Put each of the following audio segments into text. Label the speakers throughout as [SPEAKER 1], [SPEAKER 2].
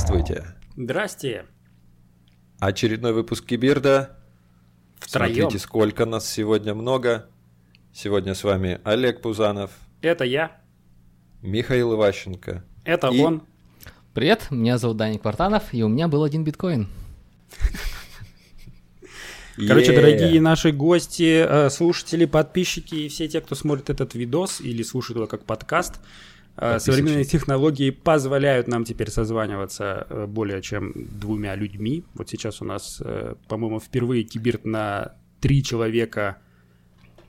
[SPEAKER 1] Здравствуйте.
[SPEAKER 2] Здрасте.
[SPEAKER 1] Очередной выпуск Кибирда.
[SPEAKER 2] Втроем.
[SPEAKER 1] Смотрите, сколько нас сегодня много. Сегодня с вами Олег Пузанов,
[SPEAKER 2] Это я.
[SPEAKER 1] Михаил Иващенко.
[SPEAKER 2] Это
[SPEAKER 1] И-
[SPEAKER 2] он.
[SPEAKER 3] Привет, меня зовут Даник Квартанов, и у меня был один биткоин.
[SPEAKER 2] Короче, дорогие наши гости, э, слушатели, подписчики и все те, кто смотрит этот видос или слушает его как подкаст, э,
[SPEAKER 1] Подписчики.
[SPEAKER 2] современные технологии позволяют нам теперь созваниваться э, более чем двумя людьми. Вот сейчас у нас, э, по-моему, впервые кибирт на три человека.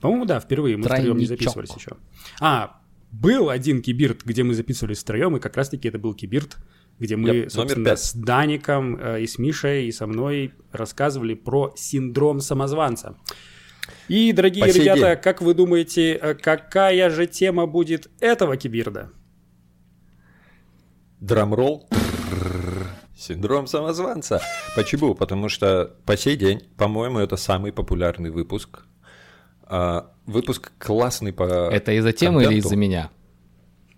[SPEAKER 2] По-моему, да, впервые мы втроем не
[SPEAKER 3] Тройничок.
[SPEAKER 2] записывались еще. А, был один кибирт, где мы записывались втроем, и как раз-таки это был кибирт, где мы,
[SPEAKER 1] Yep, номер
[SPEAKER 2] собственно, с Даником э, и с Мишей и со мной рассказывали про синдром самозванца. И, дорогие ребята,
[SPEAKER 1] день.
[SPEAKER 2] как вы думаете, какая же тема будет этого кибирда?
[SPEAKER 1] Драмролл. Трррр. Синдром самозванца. Почему? Потому что по сей день, по-моему, это самый популярный выпуск. А, выпуск классный по
[SPEAKER 3] Это из-за темы или из-за меня?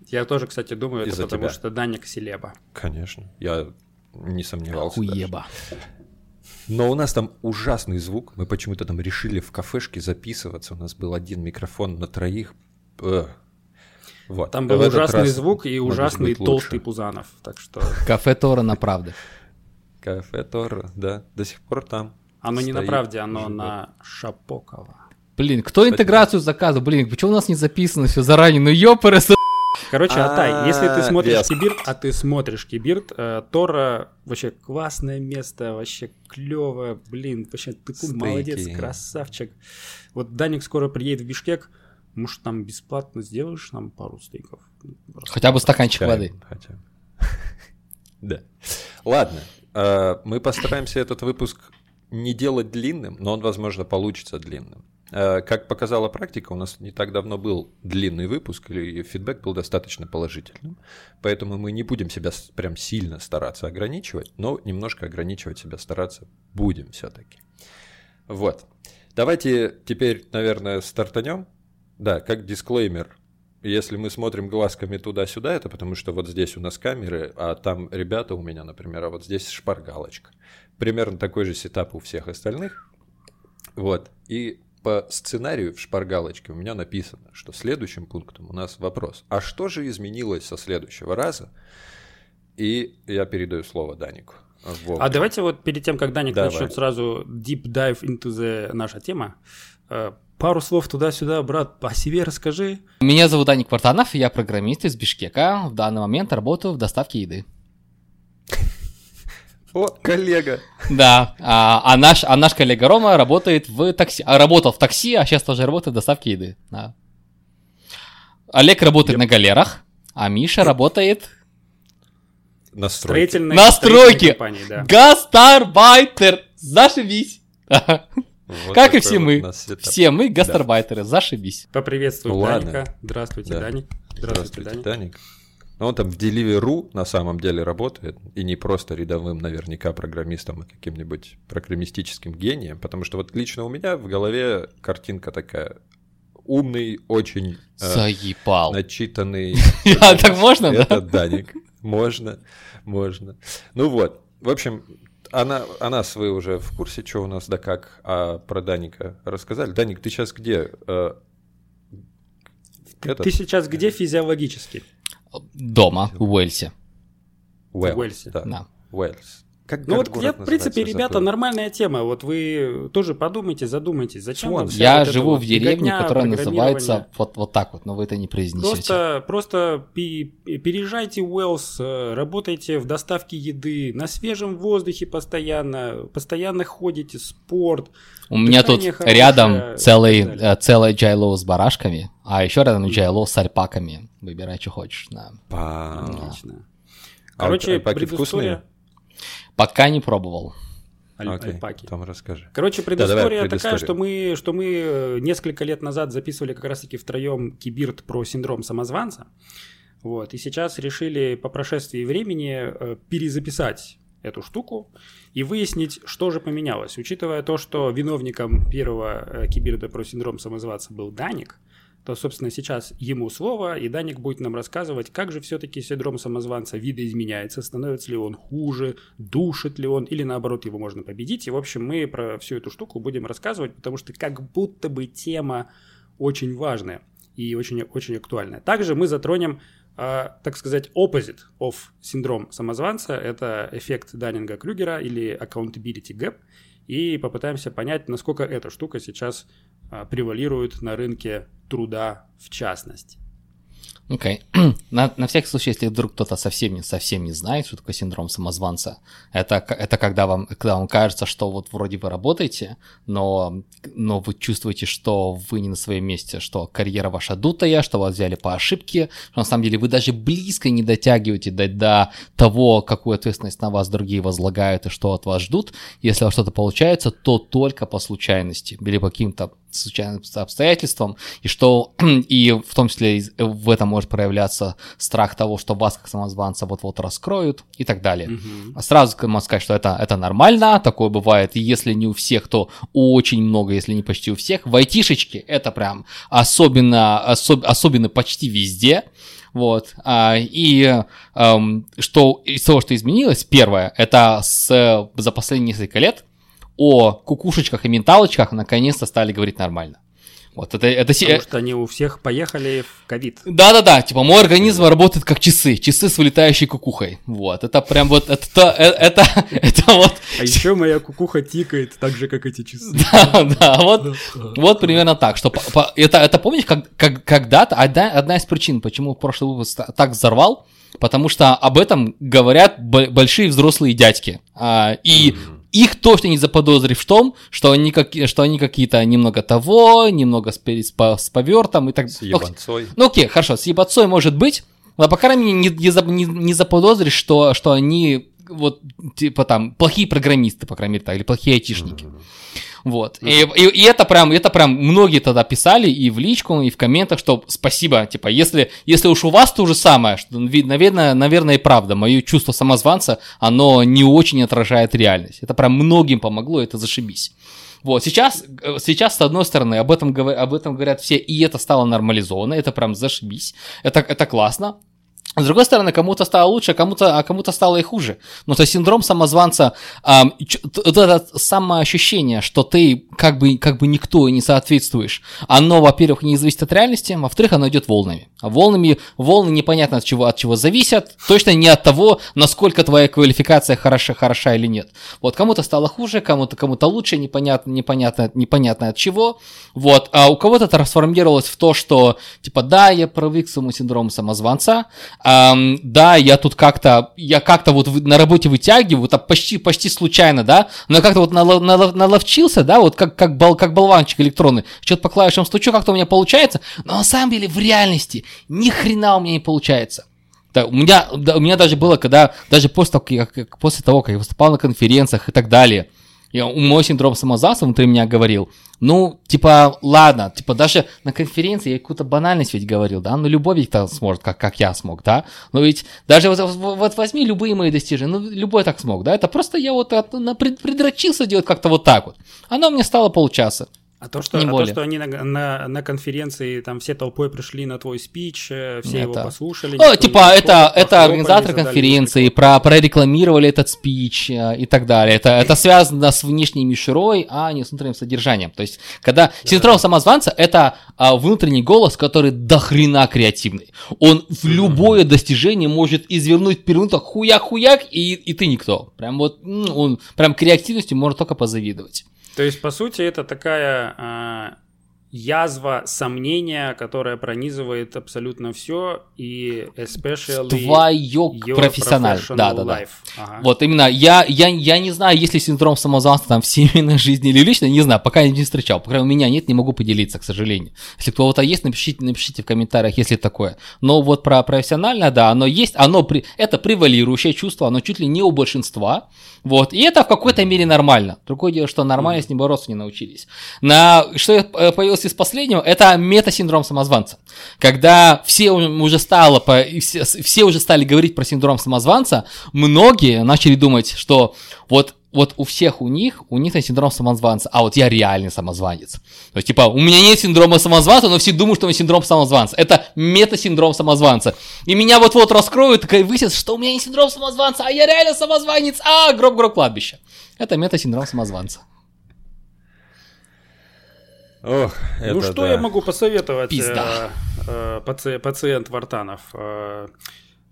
[SPEAKER 2] Я тоже, кстати, думаю, это
[SPEAKER 1] Из-за
[SPEAKER 2] потому
[SPEAKER 1] тебя.
[SPEAKER 2] что Даник селеба.
[SPEAKER 1] Конечно, я не сомневался. даже.
[SPEAKER 3] Хуеба.
[SPEAKER 1] Но у нас там ужасный звук. Мы почему-то там решили в кафешке записываться. У нас был один микрофон на троих. Эх. Вот.
[SPEAKER 2] Там
[SPEAKER 1] В
[SPEAKER 2] был
[SPEAKER 1] этот
[SPEAKER 2] ужасный
[SPEAKER 1] раз
[SPEAKER 2] звук и ужасный толстый Пузанов. Так что
[SPEAKER 3] Кафе Тора на правде.
[SPEAKER 1] Кафе Тор, да, до сих пор там.
[SPEAKER 2] оно не на
[SPEAKER 1] Стоит,
[SPEAKER 2] правде, оно
[SPEAKER 1] живет.
[SPEAKER 2] на Шапокова.
[SPEAKER 3] Блин, кто интеграцию заказывал? Блин, почему у нас не записано все заранее? Ну ёпрс.
[SPEAKER 2] Короче, Атай, если ты
[SPEAKER 1] А,
[SPEAKER 2] смотришь. Кибирт, а ты смотришь Кибирт, э, Тора вообще классное место, вообще клево, блин, вообще ты молодец, красавчик. Вот Даник скоро приедет в Бишкек, может там бесплатно сделаешь нам пару стейков? Просто
[SPEAKER 3] Хотя бы стаканчик воды.
[SPEAKER 1] хотя. Да. Ладно, э, мы постараемся этот выпуск не делать длинным, но он, возможно, получится длинным. Э, Как показала практика, у нас не так давно был длинный выпуск, и фидбэк был достаточно положительным. Поэтому мы не будем себя прям сильно стараться ограничивать, но немножко ограничивать себя стараться будем все-таки. Вот. Давайте теперь, наверное, стартанем. Да, как дисклеймер. Если мы смотрим глазками туда-сюда, это потому что вот здесь у нас камеры, а там ребята у меня, например, а вот здесь шпаргалочка. Примерно такой же сетап у всех остальных. Вот. И по сценарию в шпаргалочке у меня написано, что следующим пунктом у нас вопрос. А что же изменилось со следующего раза? И я передаю слово Данику.
[SPEAKER 2] А давайте вот перед тем, как Даник
[SPEAKER 1] Давай.
[SPEAKER 2] начнет сразу deep dive into the наша тема, э, пару слов туда-сюда, брат, о себе расскажи.
[SPEAKER 3] Меня зовут Даник Квартанов, я программист из Бишкека. В данный момент работаю в доставке еды.
[SPEAKER 1] О, коллега!
[SPEAKER 3] Да, а, а наш, а наш коллега Рома работает в такси, а, работал в такси, а сейчас тоже работает в доставке еды. Да. Олег работает на галерах, а Миша работает
[SPEAKER 1] Настройки.
[SPEAKER 2] Строительной,
[SPEAKER 3] Настройки!
[SPEAKER 2] строительной компании, да.
[SPEAKER 3] гастарбайтер. Зашибись.
[SPEAKER 1] Вот
[SPEAKER 3] Как и все
[SPEAKER 1] вот
[SPEAKER 3] мы. Все мы гастарбайтеры. Зашибись.
[SPEAKER 2] Поприветствую
[SPEAKER 1] Ну ладно.
[SPEAKER 2] Даника. Здравствуйте,
[SPEAKER 1] Да.
[SPEAKER 2] Даник. Здравствуйте,
[SPEAKER 1] Здравствуйте,
[SPEAKER 2] Даник.
[SPEAKER 1] Даник. Ну, Он там в Deliveroo на самом деле работает, и не просто рядовым наверняка программистом, а каким-нибудь программистическим гением, потому что вот лично у меня в голове картинка такая умный, очень э,
[SPEAKER 3] Заебал.
[SPEAKER 1] начитанный.
[SPEAKER 3] А, так можно, да?
[SPEAKER 1] Это Даник. Можно, можно. Ну вот, в общем, она, о нас вы уже в курсе, что у нас да как, а про Даника рассказали. Даник, ты сейчас где? Э, этот?
[SPEAKER 2] Ты сейчас где физиологически?
[SPEAKER 3] Дома, в Уэльсе.
[SPEAKER 1] Уэльс,
[SPEAKER 2] В Уэльсе.
[SPEAKER 1] Да.
[SPEAKER 3] Да.
[SPEAKER 1] Уэльс. Как,
[SPEAKER 2] Ну вот, я, в принципе, ребята,
[SPEAKER 1] Забыл.
[SPEAKER 2] нормальная тема. Вот вы тоже подумайте, задумайтесь, зачем вам
[SPEAKER 3] Я живу
[SPEAKER 2] вот
[SPEAKER 3] в деревне, которая называется вот, вот так вот, но вы это не произнесете.
[SPEAKER 2] Просто, просто переезжайте в Уэллс, э, работайте в доставке еды, на свежем воздухе постоянно, постоянно ходите, спорт.
[SPEAKER 3] У меня тут
[SPEAKER 2] хорошее
[SPEAKER 3] рядом целый, э, целое джайлоу с барашками, а еще рядом джайлоу с альпаками. Выбирай, что хочешь. да.
[SPEAKER 1] Па.
[SPEAKER 2] Отлично.
[SPEAKER 1] А
[SPEAKER 2] Короче,
[SPEAKER 1] альпаки
[SPEAKER 2] предыстория...
[SPEAKER 1] вкусные?
[SPEAKER 3] Пока не пробовал.
[SPEAKER 2] Аль-
[SPEAKER 1] Окей,
[SPEAKER 2] альпаки.
[SPEAKER 1] Там расскажи.
[SPEAKER 2] Короче,
[SPEAKER 1] давай
[SPEAKER 2] предыстория такая, что мы, что мы э, несколько лет назад записывали как раз-таки втроем кибирт про синдром самозванца. Вот, и сейчас решили по прошествии времени э, перезаписать эту штуку и выяснить, что же поменялось. Учитывая то, что виновником первого э, кибирда про синдром самозванца был Даник, то, собственно, сейчас ему слово, и Даник будет нам рассказывать, как же все-таки синдром самозванца видоизменяется, становится ли он хуже, душит ли он, или наоборот его можно победить. И, в общем, мы про всю эту штуку будем рассказывать, потому что как будто бы тема очень важная и очень, очень актуальная. Также мы затронем Uh, так сказать, opposite of синдром самозванца – это эффект Даннинга-Крюгера или accountability gap, и попытаемся понять, насколько эта штука сейчас uh, превалирует на рынке труда в частности.
[SPEAKER 3] Окей. Okay. на, на всякий случай, если вдруг кто-то совсем не, совсем не знает, что такое синдром самозванца, это, это когда, вам, когда вам кажется, что вот вроде вы работаете, но, но вы чувствуете, что вы не на своем месте, что карьера ваша дутая, что вас взяли по ошибке, что на самом деле вы даже близко не дотягиваете до, до того, какую ответственность на вас другие возлагают и что от вас ждут. Если у вас что-то получается, то только по случайности или по каким-то случайным обстоятельствам, и что и в том числе в этом может проявляться страх того, что вас как самозванца вот-вот раскроют и так далее. Mm-hmm. Сразу можно сказать, что это, это нормально, такое бывает, и если не у всех, то очень много, если не почти у всех. В айтишечке это прям особенно, особ, особенно почти везде. Вот. А, и эм, что из того, что изменилось, первое, это с, за последние несколько лет о кукушечках и менталочках наконец-то стали говорить нормально.
[SPEAKER 2] Вот это, это... Потому что они у всех поехали в ковид.
[SPEAKER 3] Да-да-да, типа мой организм работает как часы, часы с вылетающей кукухой. Вот, это прям вот, это, это, это, это вот...
[SPEAKER 2] А еще моя кукуха тикает так же, как эти часы.
[SPEAKER 3] Да, да, вот, вот примерно так, что это, это помнишь, как, как, когда-то, одна, одна из причин, почему прошлый выпуск так взорвал, потому что об этом говорят большие взрослые дядьки. А, и их точно не заподозрив в том, что они, как, что они какие-то немного того, немного с, с, с повертом и так
[SPEAKER 1] далее. С ебанцой.
[SPEAKER 3] Ну окей, хорошо, с ебанцой может быть, но по крайней мере не, не, не, заподозришь, что, что они вот типа там плохие программисты, по крайней мере, так, или плохие айтишники. Mm-hmm. Вот. И, и, и это прям, это прям многие тогда писали и в личку, и в комментах, что спасибо, типа, если, если уж у вас то же самое, что, наверное, наверное, и правда, мое чувство самозванца, оно не очень отражает реальность. Это прям многим помогло, это зашибись. Вот, сейчас, сейчас, с одной стороны, об этом, об этом говорят все, и это стало нормализовано, это прям зашибись, это, это классно, с другой стороны, кому-то стало лучше, а кому-то, а кому-то стало и хуже. Но то синдром самозванца, э, вот это самоощущение, что ты как бы, как бы никто и не соответствуешь, оно, во-первых, не зависит от реальности, во-вторых, оно идет волнами. А волнами, волны непонятно от чего, от чего зависят, точно не от того, насколько твоя квалификация хороша, хороша или нет. Вот кому-то стало хуже, кому-то, кому-то лучше, непонятно, непонятно, непонятно от чего. Вот, а у кого-то это трансформировалось в то, что, типа, да, я привык к своему синдрому самозванца, эм, да, я тут как-то, я как-то вот на работе вытягиваю, так почти, почти случайно, да, но как-то вот налов, налов, наловчился, да, вот как, как, бол, как болванчик электронный, что-то по клавишам стучу, как-то у меня получается, но на самом деле в реальности ни хрена у меня не получается. Да, у, меня, да, у меня даже было, когда, даже после того, как, после того, как я выступал на конференциях и так далее, я, мой синдром самозванца внутри меня говорил, ну, типа, ладно, типа, даже на конференции я какую-то банальность ведь говорил, да, ну, любой ведь так сможет, как, как я смог, да, но ведь даже вот, вот возьми любые мои достижения, ну, любой так смог, да, это просто я вот от, на, предрочился делать как-то вот так вот, оно мне стало получаса,
[SPEAKER 2] а то, что, а то, что они на, на, на конференции, там все толпой пришли на твой спич, э, все это... его послушали.
[SPEAKER 3] О, типа, это, это организаторы конференции про, прорекламировали этот спич э, и так далее. Это, это связано с внешней мишурой, а не с внутренним содержанием. То есть, когда да. синдром самозванца, это а, внутренний голос, который дохрена креативный. Он в любое достижение может извернуть, перевернуть, хуяк-хуяк, и, и ты никто. Прям вот, он прям креативностью можно только позавидовать.
[SPEAKER 2] То есть, по сути, это такая а, язва сомнения, которая пронизывает абсолютно все, и especially
[SPEAKER 3] твое профессиональное, да, да, да. Ага. Вот именно, я, я, я не знаю, есть ли синдром самозванца там в семейной жизни или лично, не знаю, пока не встречал, пока у меня нет, не могу поделиться, к сожалению. Если кто-то есть, напишите, напишите в комментариях, если такое. Но вот про профессиональное, да, оно есть, оно при, это превалирующее чувство, оно чуть ли не у большинства, вот, и это в какой-то мере нормально. Другое дело, что нормально mm-hmm. с ним бороться не научились. На что э, появилось появился из последнего, это мета-синдром самозванца. Когда все уже стало, все уже стали говорить про синдром самозванца, многие начали думать, что вот вот у всех у них, у них есть синдром самозванца, а вот я реальный самозванец. То есть, типа, у меня нет синдрома самозванца, но все думают, что у меня синдром самозванца. Это мета-синдром самозванца. И меня вот-вот раскроют, и выяснится, что у меня не синдром самозванца, а я реально самозванец, а, гроб-гроб кладбище. Это мета-синдром самозванца.
[SPEAKER 1] Ох, это
[SPEAKER 2] ну что
[SPEAKER 1] да.
[SPEAKER 2] я могу посоветовать,
[SPEAKER 3] Пизда.
[SPEAKER 2] э, э, паци- пациент Вартанов? Э,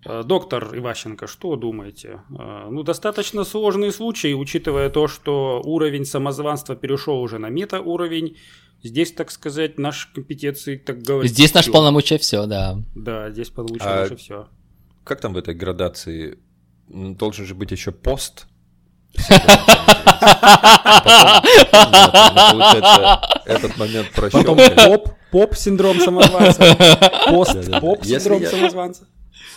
[SPEAKER 2] э, Доктор Иващенко, что думаете? Э, Ну, достаточно сложный случай, учитывая то, что уровень самозванства перешел уже на мета-уровень. Здесь, так сказать, наши компетенции, так говорить.
[SPEAKER 3] Здесь наш полномочия все, да.
[SPEAKER 2] Да, здесь получено
[SPEAKER 1] А-
[SPEAKER 2] уже все.
[SPEAKER 1] Как там в этой градации? Должен же быть еще пост. Этот момент
[SPEAKER 2] Потом
[SPEAKER 1] прощёпкали.
[SPEAKER 2] поп, поп синдром самозванца, пост,
[SPEAKER 1] Да-да-да.
[SPEAKER 2] поп
[SPEAKER 1] Если
[SPEAKER 2] синдром
[SPEAKER 1] я-
[SPEAKER 2] самозванца.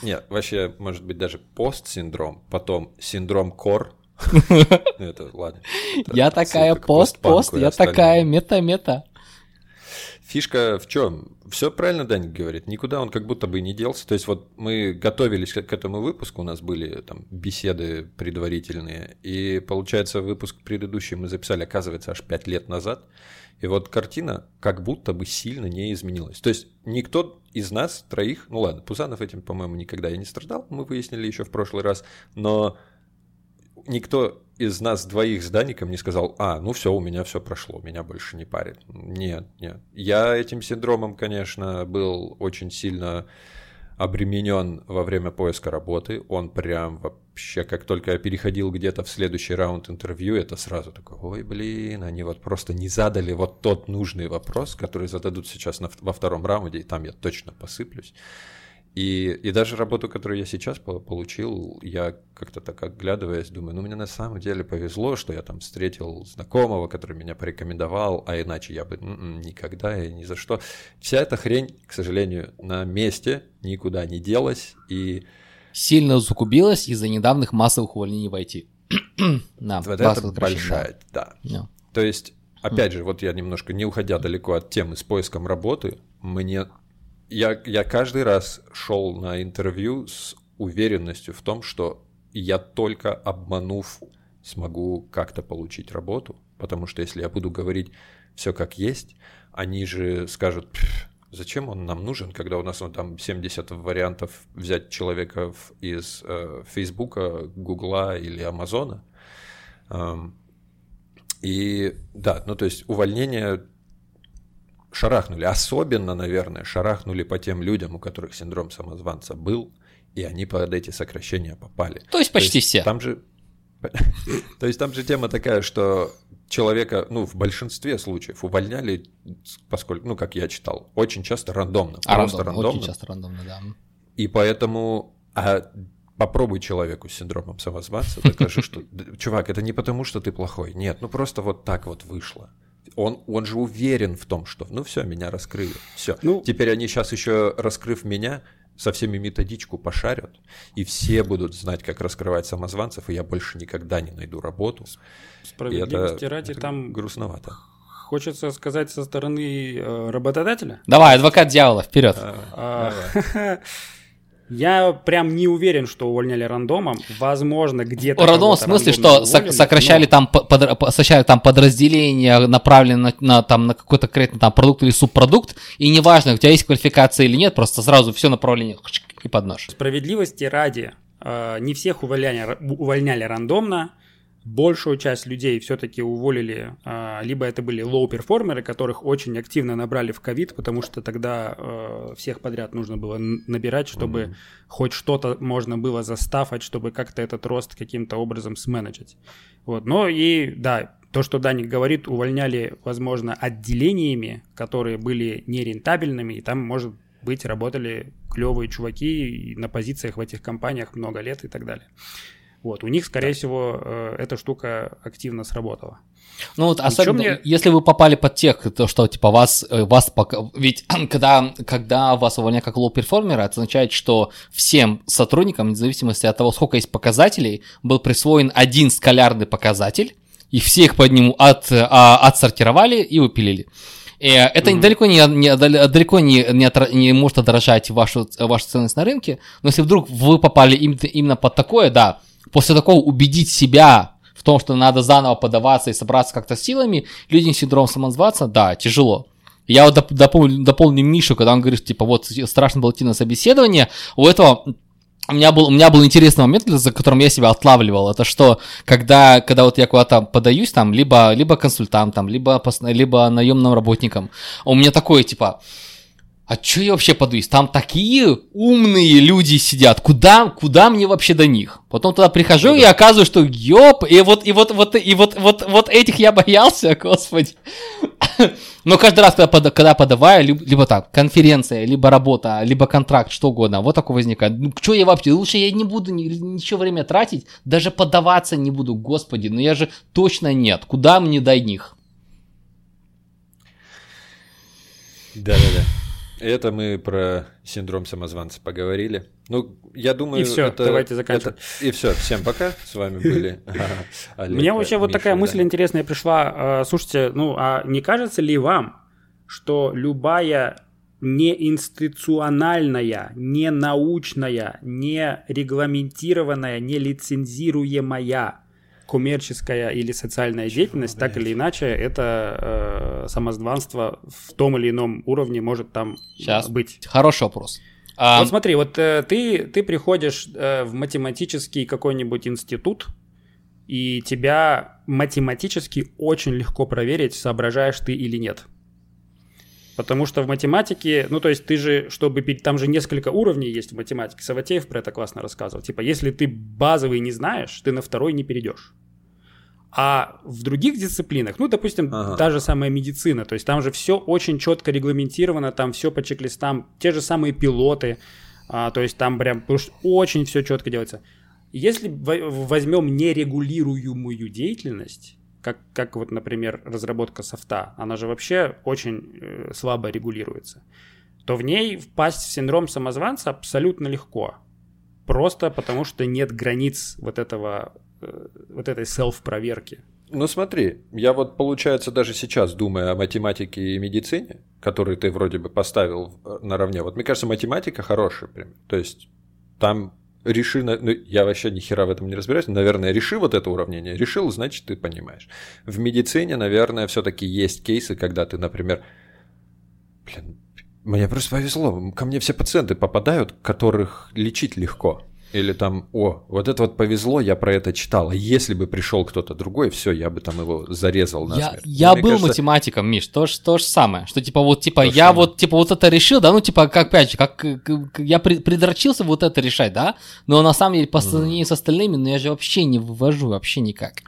[SPEAKER 1] Нет, вообще, может быть, даже пост-синдром, потом синдром кор. Ну, Это ладно.
[SPEAKER 3] Я такая пост-пост, я такая мета-мета.
[SPEAKER 1] Фишка в чем? Все правильно Даник говорит. Никуда он как будто бы не делся. То есть вот мы готовились к этому выпуску, у нас были там беседы предварительные, и получается выпуск предыдущий мы записали, оказывается, аж 5 лет назад. И вот картина как будто бы сильно не изменилась. То есть никто из нас троих, ну ладно, Пузанов этим, по-моему, никогда и не страдал, мы выяснили еще в прошлый раз, но никто из нас двоих с Даником не сказал, а, ну все, у меня все прошло, меня больше не парит. Нет, нет. Я этим синдромом, конечно, был очень сильно обременен во время поиска работы. Он прям вообще, как только я переходил где-то в следующий раунд интервью, это сразу такой, ой, блин, они вот просто не задали вот тот нужный вопрос, который зададут сейчас на, во втором раунде, и там я точно посыплюсь. И, и даже работу, которую я сейчас по- получил, я как-то так оглядываясь, думаю, ну мне на самом деле повезло, что я там встретил знакомого, который меня порекомендовал, а иначе я бы «М-м, никогда и ни за что. Вся эта хрень, к сожалению, на месте никуда не делась, и
[SPEAKER 3] Сильно закубилась из-за недавних массовых увольнений в IT. Да,
[SPEAKER 1] вот это большая, да.
[SPEAKER 3] да.
[SPEAKER 1] То есть, опять же, вот я немножко не уходя далеко от темы с поиском работы, мне я, я каждый раз шел на интервью с уверенностью в том, что я только обманув смогу как-то получить работу, потому что если я буду говорить все как есть, они же скажут, «Пф, зачем он нам нужен, когда у нас вот там 70 вариантов взять человека из э, Фейсбука, Гугла или Амазона. Эм, и да, ну то есть увольнение шарахнули. Особенно, наверное, шарахнули по тем людям, у которых синдром самозванца был, и они под эти сокращения попали.
[SPEAKER 3] То есть почти все.
[SPEAKER 1] Там же... То есть там же тема такая, что человека, ну, в большинстве случаев увольняли, поскольку, ну, как я читал, очень часто рандомно.
[SPEAKER 3] А
[SPEAKER 1] просто
[SPEAKER 3] рандомно,
[SPEAKER 1] рандомно.
[SPEAKER 3] очень часто рандомно, да.
[SPEAKER 1] И поэтому а попробуй человеку с синдромом самозванца, докажи, что, «Да, чувак, это не потому, что ты плохой. Нет, ну просто вот так вот вышло. Он, он же уверен в том, что, ну все, меня раскрыли. Все.
[SPEAKER 2] Ну-
[SPEAKER 1] Теперь они сейчас еще, раскрыв меня, со всеми методичку пошарят, и все будут знать, как раскрывать самозванцев, и я больше никогда не найду работу.
[SPEAKER 2] Справедливости
[SPEAKER 1] это,
[SPEAKER 2] ради,
[SPEAKER 1] это
[SPEAKER 2] там
[SPEAKER 1] грустновато.
[SPEAKER 2] хочется сказать со стороны э, работодателя.
[SPEAKER 3] Давай, адвокат дьявола, вперед.
[SPEAKER 2] А, Я прям не уверен, что увольняли рандомом. Возможно, где-то.
[SPEAKER 3] Рандом в смысле, что
[SPEAKER 2] уволили,
[SPEAKER 3] сокращали
[SPEAKER 2] но-
[SPEAKER 3] там, по- подра- по- сокращали там подразделения, направленные на, на, там, на какой-то конкретный там продукт или субпродукт, и неважно, у тебя есть квалификация или нет, просто сразу все направление и под нож.
[SPEAKER 2] Справедливости ради, э, не всех увольняли, увольняли рандомно. Большую часть людей все-таки уволили, э, либо это были low performer ы, которых очень активно набрали в ковид, потому что тогда э, всех подряд нужно было набирать, чтобы хоть что-то можно было застаффать, чтобы как-то этот рост каким-то образом сменеджить. Вот. Но и, да, то, что Даник говорит, увольняли, возможно, отделениями, которые были нерентабельными, и там, может быть, работали клевые чуваки на позициях в этих компаниях много лет и так далее. Вот, у них, скорее всего, э, эта штука активно сработала.
[SPEAKER 3] Ну вот особенно,
[SPEAKER 2] мне-
[SPEAKER 3] если вы попали под тех, то что типа вас, э, вас пока... Ведь когда, когда вас увольняют как low performer а, это означает, что всем сотрудникам, вне зависимости от того, сколько есть показателей, был присвоен один скалярный показатель, и все их под нему от, а, отсортировали и выпилили. И это
[SPEAKER 2] Мгм.
[SPEAKER 3] далеко, не, не- далеко не, не, отра- не может отражать вашу, вашу ценность на рынке, но если вдруг вы попали именно, именно под такое, да, после такого убедить себя в том, что надо заново подаваться и собраться как-то силами, людям с синдромом самозванца, да, тяжело. Я вот доп- дополню, дополню Мишу, когда он говорит, типа, вот страшно было идти на собеседование, у этого у меня был, у меня был интересный момент, за которым я себя отлавливал. Это что, когда, когда вот я куда-то подаюсь, там, либо, либо консультантом, либо, либо наемным работником, у меня такое, типа, а чё я вообще подаюсь? Там такие умные люди сидят, куда, куда мне вообще до них? Потом туда прихожу ну, и оказываю, что ёп, и вот, и вот, вот, и вот, вот, вот этих я боялся, господи. Но каждый раз, когда, под, когда подаваю, либо, либо так, конференция, либо работа, либо контракт, что угодно, вот такое возникает. Ну, что я вообще, лучше я не буду ни, ничего время тратить, даже подаваться не буду, господи, но я же точно нет, куда мне до них?
[SPEAKER 1] Да-да-да. Это мы про синдром самозванца поговорили. Ну, я думаю,
[SPEAKER 2] и все,
[SPEAKER 1] это,
[SPEAKER 2] давайте заканчивать.
[SPEAKER 1] Это, и все, всем пока. С вами были
[SPEAKER 2] Мне вообще вот такая мысль интересная пришла. А, слушайте, ну, а не кажется ли вам, что любая неинституциональная, не научная, не регламентированная, не лицензируемая коммерческая или социальная деятельность, так или иначе, это э, самозванство в том или ином уровне может там Сейчас. быть.
[SPEAKER 3] Хороший вопрос.
[SPEAKER 2] А... Вот смотри, вот э, ты, ты приходишь э, в математический какой-нибудь институт, и тебя математически очень легко проверить, соображаешь ты или нет. Потому что в математике, ну то есть ты же, чтобы там же несколько уровней есть в математике. Саватеев про это классно рассказывал. Типа, если ты базовый не знаешь, ты на второй не перейдешь. А в других дисциплинах, ну, допустим, ага. та же самая медицина, то есть там же все очень четко регламентировано, там все по чек-листам, те же самые пилоты, а, то есть там прям очень все четко делается. Если возьмем нерегулируемую деятельность, как, как вот, например, разработка софта, она же вообще очень э, слабо регулируется, то в ней впасть в синдром самозванца абсолютно легко. Просто потому что нет границ вот этого Э, вот этой селф-проверки.
[SPEAKER 1] Ну смотри, я вот, получается, даже сейчас думаю о математике и медицине, которые ты вроде бы поставил наравне. Вот мне кажется, математика хорошая прям. То есть там реши, ну, я вообще ни хера в этом не разбираюсь, наверное, реши вот это уравнение, решил, значит, ты понимаешь. В медицине, наверное, все-таки есть кейсы, когда ты, например, блин, мне просто повезло, ко мне все пациенты попадают, которых лечить легко. Или там, о, вот это вот повезло, я про это читал. А если бы пришел кто-то другой, все, я бы там его зарезал на
[SPEAKER 3] Я, я был кажется... математиком, Миш, то же, то же самое. Что типа вот, типа, то я самое. вот, типа, вот это решил, да, ну, типа, как, опять же, как, как я придрочился вот это решать, да, но на самом деле по сравнению mm. с остальными, ну, я же вообще не вывожу, вообще никак.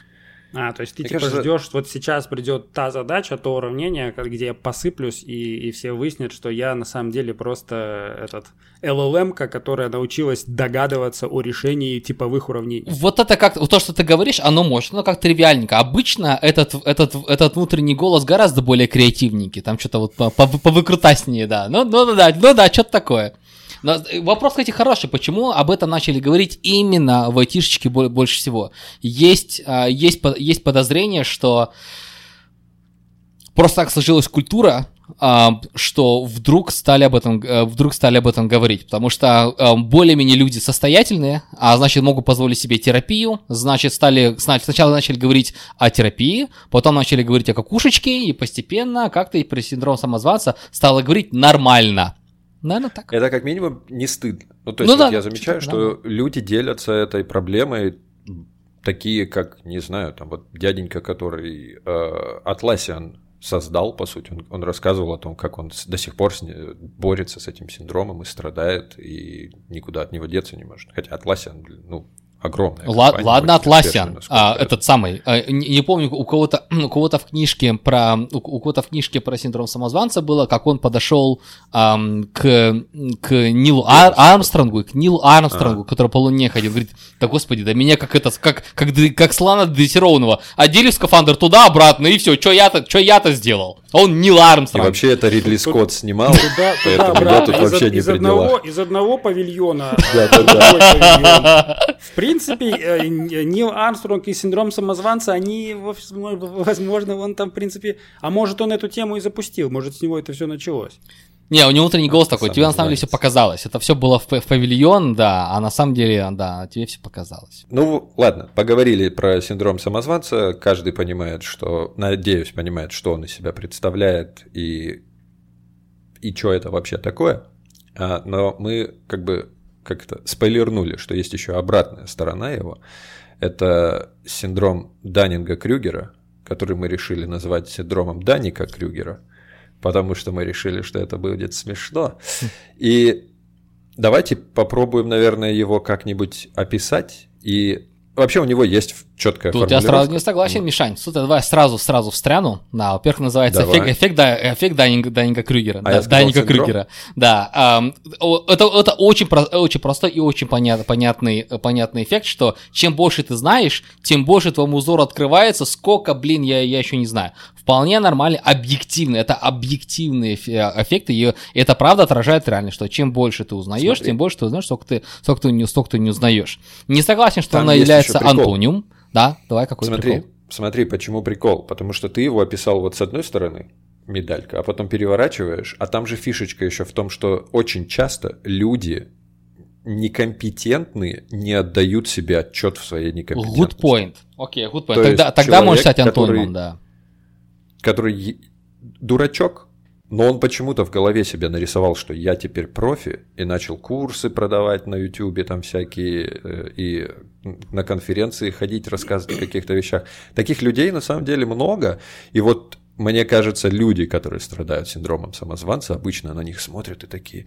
[SPEAKER 2] А, то есть ты Мне типа кажется... ждешь, вот сейчас придет та задача, то уравнение, где я посыплюсь, и, и все выяснят, что я на самом деле просто этот LLM, которая научилась догадываться о решении типовых уравнений.
[SPEAKER 3] Вот это как, то, что ты говоришь, оно может, но как тривиальненько. Обычно этот, этот, этот внутренний голос гораздо более креативненький, там что-то вот повыкрутаснее, да. Ну, ну да, ну да, что-то такое. Но э, вопрос, кстати, хороший. Почему об этом начали говорить именно в айтишечке больше всего? Есть, а, есть, есть подозрение, что просто так сложилась культура, а, что вдруг стали об этом, э, вдруг стали об этом говорить, потому что э, более-менее люди состоятельные, а значит могут позволить себе терапию, значит стали, сначала начали говорить о терапии, потом начали говорить о какушечке, и постепенно как-то и про синдром самозванца стало говорить нормально. Наверное, так.
[SPEAKER 1] Это как минимум не стыдно. Ну, то есть ну, вот да, я замечаю, что да. люди делятся этой проблемой, такие как, не знаю, там вот дяденька, который э, Атласиан создал, по сути, он, он рассказывал о том, как он до сих пор с, борется с этим синдромом и страдает, и никуда от него деться не может. Хотя Атласиан, ну, огромная.
[SPEAKER 3] Ла- ладно, Атласиан, а, этот самый, а, не, не помню, у кого-то, у кого-то в книжке про, у, у кого-то в книжке про синдром самозванца было, как он подошел ам, к, к Нилу Ар- Армстронгу, к Нилу Армстронгу, а. который по луне ходил, говорит, да господи, да меня как это, как, как, как слона дрессированного, одели в скафандр туда-обратно, и все, что я-то, что я-то сделал? Он Нил Армстронг.
[SPEAKER 1] И вообще это Ридли Скотт снимал, туда, поэтому туда, я тут вообще не при
[SPEAKER 2] Из одного павильона в принципе, э, Нил Армстронг и синдром самозванца, они, возможно, он там, в принципе, а может, он эту тему и запустил, может, с него это все началось.
[SPEAKER 3] Не, у него внутренний голос такой, тебе на самом деле все показалось. Это все было в павильон, да, а на самом деле, да, тебе все показалось.
[SPEAKER 1] Ну, ладно, поговорили про синдром самозванца. Каждый понимает, что, надеюсь, понимает, что он из себя представляет и, и что это вообще такое. А, но мы как бы как-то спойлернули, что есть еще обратная сторона его. Это синдром Даннинга-Крюгера, который мы решили назвать синдромом Данника Крюгера, потому что мы решили, что это будет смешно. И давайте попробуем, наверное, его как-нибудь описать. И вообще у него есть четкая
[SPEAKER 3] Тут я сразу не согласен, Мишань. Слушай, давай сразу сразу встряну. Да, во-первых, называется
[SPEAKER 1] Давай.
[SPEAKER 3] эффект, эффект, да, эффект Даннинга, Даннинга Крюгера.
[SPEAKER 1] А
[SPEAKER 3] да, Даннинга
[SPEAKER 1] синдром?
[SPEAKER 3] Крюгера. Да. о, это, это очень, про- очень простой и очень понят- понятный, э, понятный эффект, что чем больше ты знаешь, тем больше твоему узору открывается. Сколько, блин, я, я еще не знаю. Вполне нормально, объективно. Это объективные эф- эффекты, и это правда отражает реальность, что чем больше ты узнаешь,
[SPEAKER 1] Смотри.
[SPEAKER 3] тем больше ты узнаешь, сколько ты, сколько ты, не, сколько ты не узнаешь. Не согласен, что
[SPEAKER 1] Там
[SPEAKER 3] она является антониум. Да, давай, какой
[SPEAKER 1] Смотри,
[SPEAKER 3] прикол?
[SPEAKER 1] смотри, почему прикол? Потому что ты его описал вот с одной стороны, медалька, а потом переворачиваешь, а там же фишечка еще в том, что очень часто люди некомпетентные не отдают себе отчет в своей некомпетентности.
[SPEAKER 3] Good point. Окей, good point.
[SPEAKER 1] То
[SPEAKER 3] Тогда, тогда можешь
[SPEAKER 1] человек,
[SPEAKER 3] стать антонимом,
[SPEAKER 1] который-
[SPEAKER 3] да.
[SPEAKER 1] Который дурачок, но он почему-то в голове себе нарисовал, что я теперь профи, и начал курсы продавать на Ютубе, там всякие, э, и на конференции ходить, рассказывать о каких-то вещах. Таких людей на самом деле много, и вот мне кажется, люди, которые страдают синдромом самозванца, обычно на них смотрят и такие,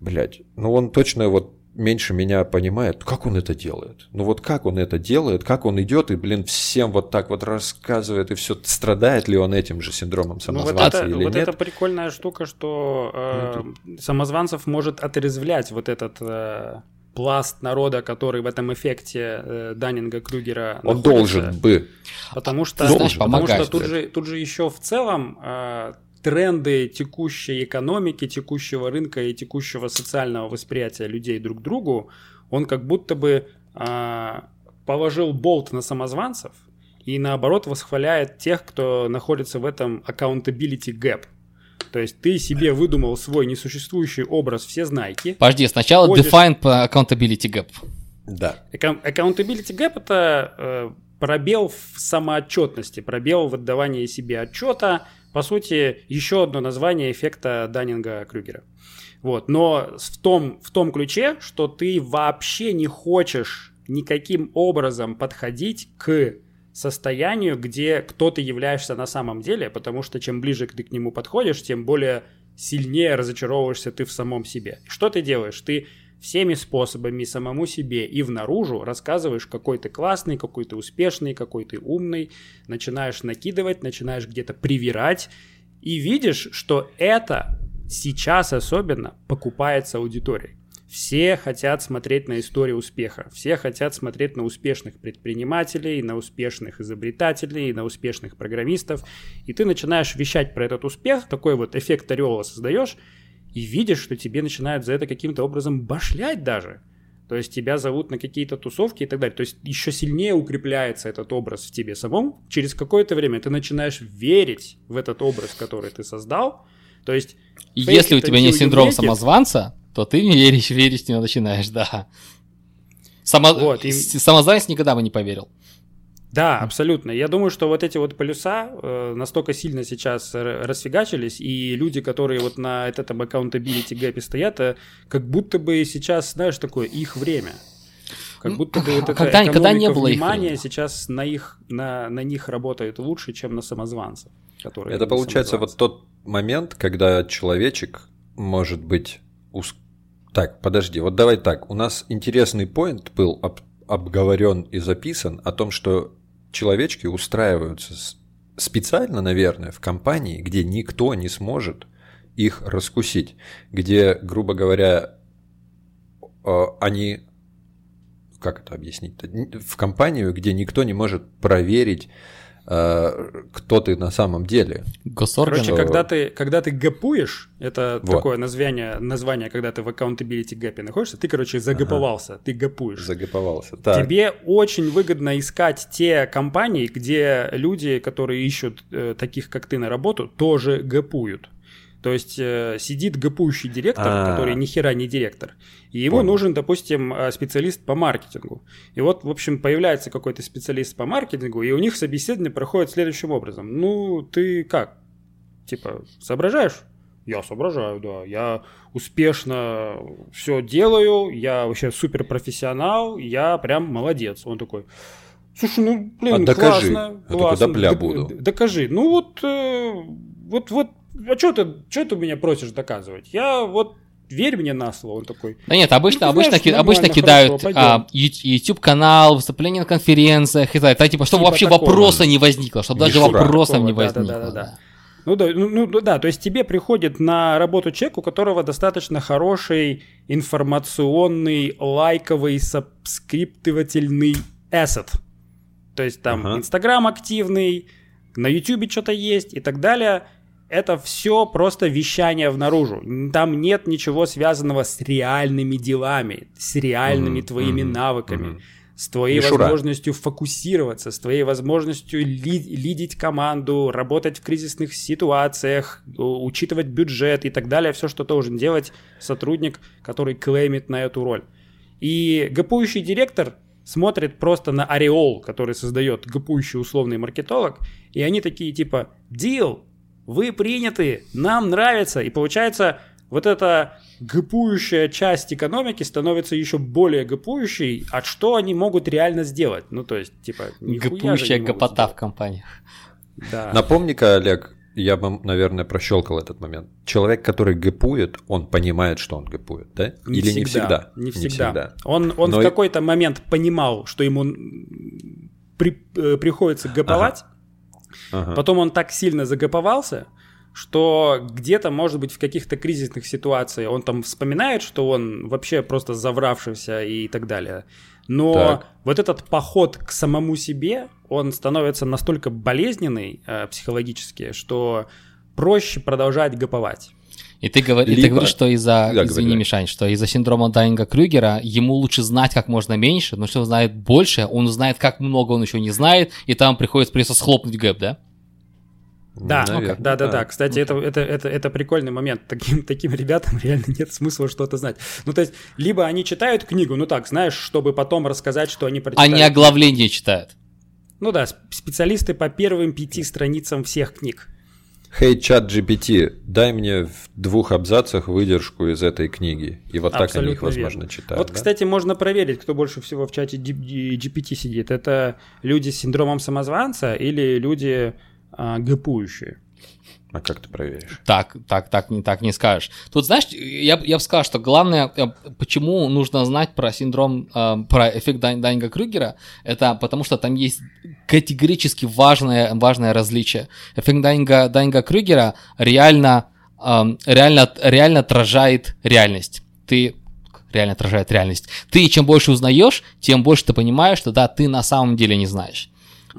[SPEAKER 1] блядь, ну он точно вот меньше меня понимает, как он это делает. Ну вот как он это делает, как он идет и, блин, всем вот так вот рассказывает, и все, страдает ли он этим же синдромом
[SPEAKER 2] Ну, вот
[SPEAKER 1] самозванца
[SPEAKER 2] это,
[SPEAKER 1] или
[SPEAKER 2] вот
[SPEAKER 1] нет.
[SPEAKER 2] это прикольная штука, что э, самозванцев может отрезвлять вот этот э, пласт народа, который в этом эффекте э, Даннинга Крюгера
[SPEAKER 1] Он
[SPEAKER 2] находится.
[SPEAKER 1] должен бы.
[SPEAKER 2] Потому что,
[SPEAKER 3] знаешь,
[SPEAKER 2] потому что тут, же, тут же еще в целом э, тренды текущей экономики, текущего рынка и текущего социального восприятия людей друг к другу, он как будто бы э, положил болт на самозванцев и наоборот восхваляет тех, кто находится в этом accountability gap. То есть ты себе выдумал свой несуществующий образ всезнайки,
[SPEAKER 3] Подожди, сначала
[SPEAKER 2] Ходишь-
[SPEAKER 3] define по accountability gap.
[SPEAKER 1] Да.
[SPEAKER 2] Accountability gap это э, пробел в самоотчетности, пробел в отдавании себе отчета. По сути, еще одно название эффекта Даннинга-Крюгера. Вот. Но в том, в том ключе, что ты вообще не хочешь никаким образом подходить к состоянию, где кто ты являешься на самом деле, потому что чем ближе ты к нему подходишь, тем более сильнее разочаровываешься ты в самом себе. Что ты делаешь? Ты всеми способами самому себе и внаружу рассказываешь, какой ты классный, какой ты успешный, какой ты умный, начинаешь накидывать, начинаешь где-то привирать, и видишь, что это сейчас особенно покупается аудиторией. Все хотят смотреть на историю успеха, все хотят смотреть на успешных предпринимателей, на успешных изобретателей, на успешных программистов, и ты начинаешь вещать про этот успех, такой вот эффект ореола создаешь, и видишь, что тебе начинают за это каким-то образом башлять даже. То есть тебя зовут на какие-то тусовки и так далее. То есть еще сильнее укрепляется этот образ в тебе самом. Через какое-то время ты начинаешь верить в этот образ, который ты создал. То есть
[SPEAKER 3] И если у тебя синдрома
[SPEAKER 2] make it.
[SPEAKER 3] самозванца, то ты веришь, верить него начинаешь, да. Само...
[SPEAKER 2] Вот, и-
[SPEAKER 3] Самозванец никогда бы не поверил.
[SPEAKER 2] Да, абсолютно. Я думаю, что вот эти вот полюса э, настолько сильно сейчас расфигачились, и люди, которые вот на этом accountability гэпе стоят, э, как будто бы сейчас, знаешь, такое их время. Как будто бы вот
[SPEAKER 3] А
[SPEAKER 2] эта
[SPEAKER 3] когда- когда не было их
[SPEAKER 2] внимания
[SPEAKER 3] времени?
[SPEAKER 2] сейчас на, их, на, на них работает лучше, чем на самозванцев. Которые
[SPEAKER 1] Это получается вот
[SPEAKER 2] самозванцы.
[SPEAKER 1] тот момент, когда человечек может быть... ус- Так, подожди, вот давай так. У нас интересный поинт был об- обговорен и записан о том, что человечки устраиваются специально, наверное, в компании, где никто не сможет их раскусить, где, грубо говоря, э, они как это объяснить-то? Н- В компанию, где никто не может проверить, кто ты на самом деле.
[SPEAKER 3] Госорган.
[SPEAKER 2] Короче, когда ты, когда ты гэпуешь, это
[SPEAKER 1] Вот.
[SPEAKER 2] такое название, название, когда ты в accountability гэпе находишься, ты, короче, загоповался, ты гэпуешь.
[SPEAKER 1] Загоповался. Так,
[SPEAKER 2] Тебе очень выгодно искать те компании, где люди, которые ищут э, таких, как ты, на работу, тоже гэпуют. То есть э, сидит гапующий директор,
[SPEAKER 1] А.
[SPEAKER 2] который ни хера не директор, и ему
[SPEAKER 1] Понял.
[SPEAKER 2] нужен, допустим, э, специалист по маркетингу. И вот, в общем, появляется какой-то специалист по маркетингу, и у них собеседование проходит следующим образом. Ну, ты как? Типа, соображаешь? Я соображаю, да. Я успешно все делаю, я вообще супер профессионал, я прям молодец. Он такой, слушай, ну, блин,
[SPEAKER 1] А докажи.
[SPEAKER 2] классно,
[SPEAKER 1] Я
[SPEAKER 2] классно.
[SPEAKER 1] буду.
[SPEAKER 2] Докажи. Ну вот, э, вот, вот, а что ты, что ты меня просишь доказывать? Я вот, верь мне на слово. Он такой,
[SPEAKER 3] Да нет, обычно,
[SPEAKER 2] Ну,
[SPEAKER 3] обычно,
[SPEAKER 2] знаешь,
[SPEAKER 3] обычно кидают а, ю- YouTube-канал, выступления на конференциях и так, так, типа, чтобы
[SPEAKER 2] Типа
[SPEAKER 3] вообще
[SPEAKER 2] такого.
[SPEAKER 3] вопроса не возникло, чтобы даже
[SPEAKER 1] Мишура.
[SPEAKER 3] вопросов не
[SPEAKER 2] Такого, да, да,
[SPEAKER 3] возникло.
[SPEAKER 2] да, да,
[SPEAKER 3] да.
[SPEAKER 2] Ну да, ну, ну да, то есть тебе приходит на работу человек, у которого достаточно хороший информационный, лайковый, сабскриптовательный asset. То есть там
[SPEAKER 1] Ага.
[SPEAKER 2] Инстаграм активный, на Ютубе что-то есть и так далее. Это все просто вещание внаружу. Там нет ничего связанного с реальными делами, с реальными
[SPEAKER 1] Мгм,
[SPEAKER 2] твоими
[SPEAKER 1] мгм,
[SPEAKER 2] навыками
[SPEAKER 1] мгм.
[SPEAKER 2] с твоей
[SPEAKER 1] Мишура.
[SPEAKER 2] возможностью фокусироваться, с твоей возможностью ли- лидить команду, работать в кризисных ситуациях, учитывать бюджет и так далее, все, что должен делать сотрудник, который клеймит на эту роль. И гапующий директор смотрит просто на ореол, который создает гапующий условный маркетолог, и они такие типа «Deal, вы приняты, нам нравится». И получается, вот эта гапующая часть экономики становится еще более гапующей, а что они могут реально сделать? Ну, то есть, типа, не могут
[SPEAKER 3] гопота в компаниях.
[SPEAKER 2] Да.
[SPEAKER 1] Напомни-ка, Олег, я бы, наверное, прощелкал этот момент. Человек, который гэпует, он понимает, что он гэпует, да?
[SPEAKER 2] Не
[SPEAKER 1] Или не всегда?
[SPEAKER 2] Не всегда.
[SPEAKER 1] всегда.
[SPEAKER 2] Он, он
[SPEAKER 1] Но
[SPEAKER 2] в какой-то момент понимал, что ему при- э, приходится гоповать,
[SPEAKER 1] Ага.
[SPEAKER 2] Потом он так сильно загоповался, что где-то, может быть, в каких-то кризисных ситуациях он там вспоминает, что он вообще просто завравшийся и так далее. Но
[SPEAKER 1] Так.
[SPEAKER 2] вот этот поход к самому себе, он становится настолько болезненный э, психологически, что проще продолжать гоповать.
[SPEAKER 3] И ты, говор- и ты
[SPEAKER 1] Либо-
[SPEAKER 3] говоришь, что из-за,
[SPEAKER 1] Да,
[SPEAKER 3] извини,
[SPEAKER 1] говори.
[SPEAKER 3] Мишань, что из-за синдрома Дайнга Крюгера ему лучше знать как можно меньше, но что он знает больше, он знает, как много он еще не знает, и там приходится просто схлопнуть гэп, да?
[SPEAKER 2] Да,
[SPEAKER 1] Наверное,
[SPEAKER 2] да, да, да. Кстати, это, это, это, это прикольный момент. Таким, таким ребятам реально нет смысла что-то знать. Ну, то есть, либо они читают книгу, ну так, знаешь, чтобы потом рассказать, что они прочитали.
[SPEAKER 3] Они оглавление читают.
[SPEAKER 2] Ну да, сп- специалисты по первым пяти страницам всех книг.
[SPEAKER 1] Хей, чат GPT, дай мне в двух абзацах выдержку из этой книги. И вот так они их,
[SPEAKER 2] Абсолютно
[SPEAKER 1] возможно,
[SPEAKER 2] верно.
[SPEAKER 1] читают.
[SPEAKER 2] вот,
[SPEAKER 1] да?
[SPEAKER 2] кстати, можно проверить, кто больше всего в чате GPT сидит. Это люди с синдромом самозванца или люди а, гэпующие?
[SPEAKER 1] А как ты проверишь?
[SPEAKER 3] Так, так, так, не так не скажешь. Тут, знаешь, я, я бы сказал, что главное, э, почему нужно знать про синдром, э, про эффект Дайн- Дайнга Крюгера, это потому что там есть категорически важное, важное различие. Эффект Дайнга, Дайнга Крюгера реально, эм, реально, реально отражает реальность. Ты реально отражает реальность. Ты чем больше узнаешь, тем больше ты понимаешь, что да, ты на самом деле не знаешь.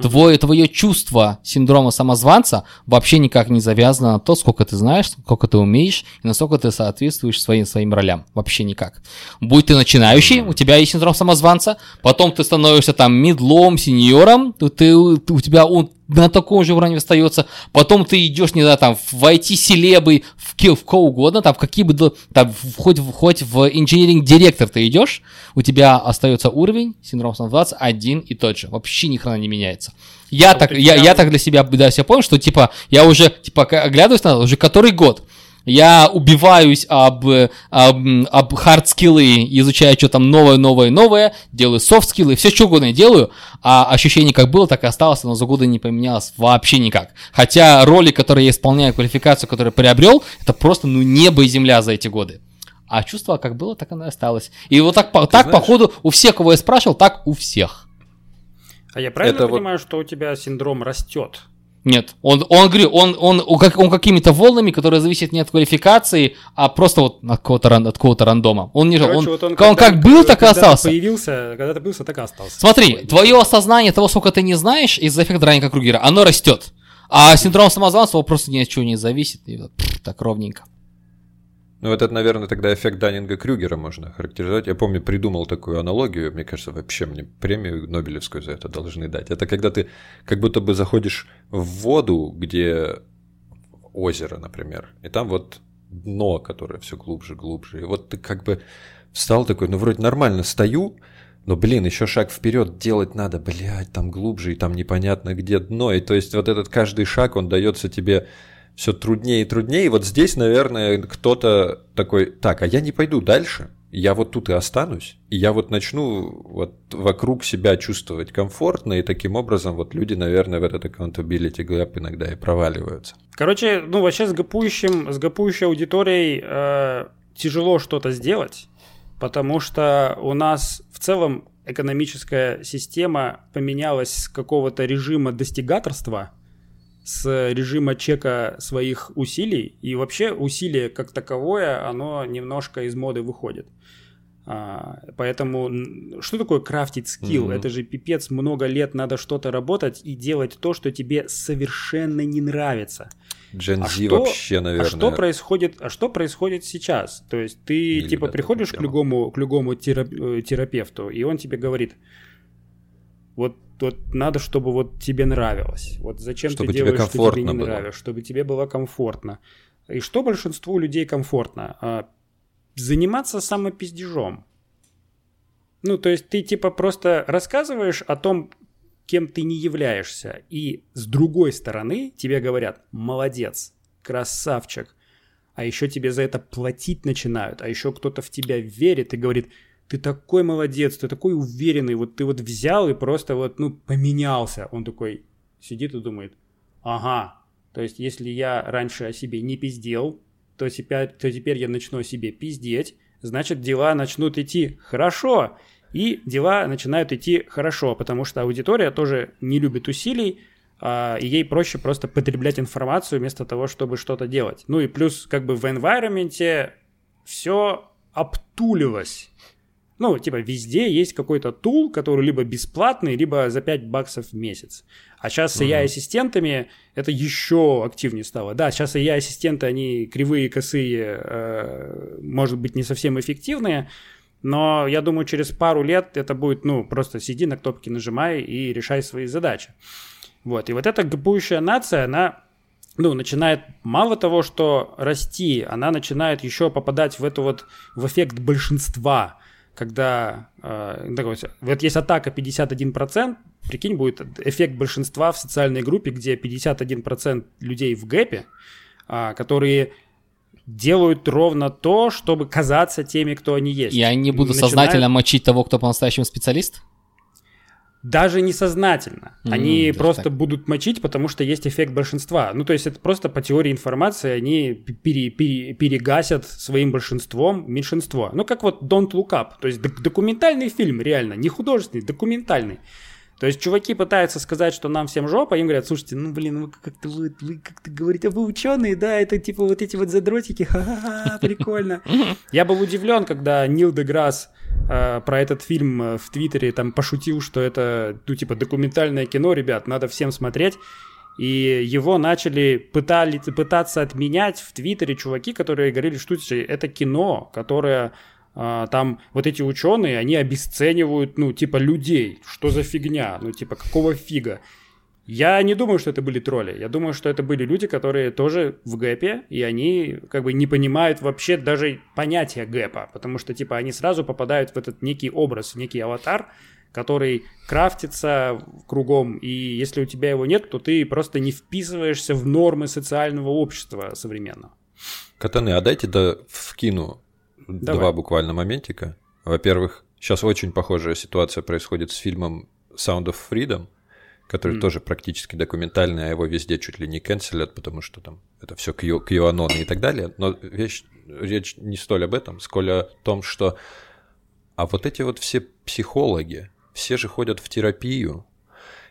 [SPEAKER 3] Твое, твое чувство синдрома самозванца вообще никак не завязано на то, сколько ты знаешь, сколько ты умеешь и насколько ты соответствуешь своим, своим ролям. Вообще никак. Будь ты начинающий, у тебя есть синдром самозванца, потом ты становишься там медлом, сеньором, ты- у тебя он на таком же уровне остается, потом ты идешь, не знаю, там, в IT-селебы, в, в кого угодно, там, в какие бы, там, в- хоть, в- хоть в engineering director ты идешь, у тебя остается уровень, синдром самозванца один и тот же, вообще ни хрена не меняется. Я
[SPEAKER 2] Вот
[SPEAKER 3] так, я,
[SPEAKER 2] прям-
[SPEAKER 3] я так для себя, да, себя понял, что, типа, я уже, типа, оглядываюсь на уже который год, я убиваюсь об, об, об хард-скиллы, изучаю что там новое, новое, новое, делаю софт-скиллы, все что угодно делаю, а ощущение как было, так и осталось, оно за годы не поменялось вообще никак. Хотя роли, которые я исполняю, квалификацию, которую я приобрел, это просто, ну, небо и земля за эти годы. А чувство как было, так оно и осталось. И вот так, по, так
[SPEAKER 1] знаешь-
[SPEAKER 3] походу, у всех, кого я спрашивал, так у всех.
[SPEAKER 2] А я правильно
[SPEAKER 1] Это вот-
[SPEAKER 2] понимаю, что у тебя синдром растет?
[SPEAKER 3] Нет, он, он, говорю, он, он, он, как, он какими-то волнами, которые зависят не от квалификации, а просто вот от какого-то, от какого-то рандома. Он не же,
[SPEAKER 2] Короче,
[SPEAKER 3] он,
[SPEAKER 2] вот
[SPEAKER 3] он,
[SPEAKER 2] когда-
[SPEAKER 3] как был, так и остался.
[SPEAKER 2] появился, когда ты появился, так и остался.
[SPEAKER 3] Смотри, твое осознание того, сколько ты не знаешь из-за эффекта Ранника Кругера, оно растет. А синдром самозванца он просто ни от чего не зависит. И вот, пф, так ровненько.
[SPEAKER 1] Ну, вот это, наверное, тогда эффект Даннинга Крюгера можно характеризовать. Я помню, придумал такую аналогию. Мне кажется, вообще мне премию Нобелевскую за это должны дать. Это когда ты как будто бы заходишь в воду, где озеро, например, и там вот дно, которое все глубже, глубже. И вот ты как бы встал такой, ну вроде нормально стою, но, блин, еще шаг вперед делать надо, блядь, там глубже, и там непонятно где дно. И то есть вот этот каждый шаг, он дается тебе все труднее и труднее. И вот здесь, наверное, кто-то такой, так, а я не пойду дальше, я вот тут и останусь, и я вот начну вот вокруг себя чувствовать комфортно, и таким образом вот люди, наверное, в этот accountability gap иногда и проваливаются.
[SPEAKER 2] Короче, ну вообще с гапующим, с гапующей аудиторией э, тяжело что-то сделать, потому что у нас в целом экономическая система поменялась с какого-то режима достигаторства – с режима чека своих усилий, и вообще усилие как таковое, оно немножко из моды выходит. А, поэтому что такое крафтить скилл? Mm-hmm. Это же пипец, много лет надо что-то работать и делать то, что тебе совершенно не нравится.
[SPEAKER 1] Gen а что, вообще, наверное.
[SPEAKER 2] А что происходит? А что происходит сейчас? То есть ты не типа приходишь к любому к любому э, терапевту, и он тебе говорит: вот вот надо, чтобы вот тебе нравилось. Вот зачем
[SPEAKER 1] чтобы
[SPEAKER 2] ты делаешь,
[SPEAKER 1] что
[SPEAKER 2] тебе не
[SPEAKER 1] было.
[SPEAKER 2] нравилось, чтобы тебе было комфортно. И что большинству людей комфортно? А, заниматься самопиздежом. Ну, то есть ты типа просто рассказываешь о том, кем ты не являешься, и с другой стороны тебе говорят «молодец», «красавчик», а еще тебе за это платить начинают, а еще кто-то в тебя верит и говорит – ты такой молодец, ты такой уверенный, вот ты вот взял и просто вот, ну, поменялся. Он такой сидит и думает, ага, то есть если я раньше о себе не пиздел, то теперь, то теперь я начну о себе пиздеть, значит дела начнут идти хорошо. И дела начинают идти хорошо, потому что аудитория тоже не любит усилий, а, и ей проще просто потреблять информацию вместо того, чтобы что-то делать. Ну и плюс как бы в environment все обтулилось. Ну, типа, везде есть какой-то тул, который либо бесплатный, либо за 5 баксов в месяц. А сейчас с AI-ассистентами это еще активнее стало. Да, сейчас AI-ассистенты, они кривые, косые, э, может быть, не совсем эффективные, но я думаю, через пару лет это будет, ну, просто сиди на кнопки, нажимай и решай свои задачи. Вот, и вот эта гапующая нация, она ну, начинает мало того, что расти, она начинает еще попадать в эту вот, в эффект большинства когда э, вот есть атака 51%, прикинь, будет эффект большинства в социальной группе, где 51% людей в гэпе, э, которые делают ровно то, чтобы казаться теми, кто они есть.
[SPEAKER 3] И они будут Начинают... сознательно мочить того, кто по-настоящему специалист?
[SPEAKER 2] Даже несознательно. Mm, они просто так. будут мочить, потому что есть эффект большинства. Ну, то есть это просто по теории информации они пере, пере, перегасят своим большинством меньшинство. Ну, как вот Don't Look Up. То есть документальный фильм, реально, не художественный, документальный. То есть чуваки пытаются сказать, что нам всем жопа, им говорят, слушайте, ну блин, вы как-то вы, вы как-то говорите, а вы ученые, да, это типа вот эти вот задротики, ха-ха-ха, прикольно. Я был удивлен, когда Нил Деграсс э, про этот фильм э, в Твиттере там пошутил, что это, ну типа документальное кино, ребят, надо всем смотреть. И его начали пытали, пытаться отменять в Твиттере чуваки, которые говорили, что это кино, которое а, там вот эти ученые, они обесценивают, ну, типа, людей. Что за фигня? Ну, типа, какого фига? Я не думаю, что это были тролли. Я думаю, что это были люди, которые тоже в гэпе, и они как бы не понимают вообще даже понятия гэпа, потому что, типа, они сразу попадают в этот некий образ, в некий аватар, который крафтится кругом, и если у тебя его нет, то ты просто не вписываешься в нормы социального общества современного.
[SPEAKER 1] Катаны, а дайте да вкину Давай. два буквально моментика. Во-первых, сейчас очень похожая ситуация происходит с фильмом Sound of Freedom, который mm. тоже практически документальный, а его везде чуть ли не канцелят, потому что там это все QAnon и так далее. Но вещь, речь не столь об этом, сколь о том, что а вот эти вот все психологи, все же ходят в терапию.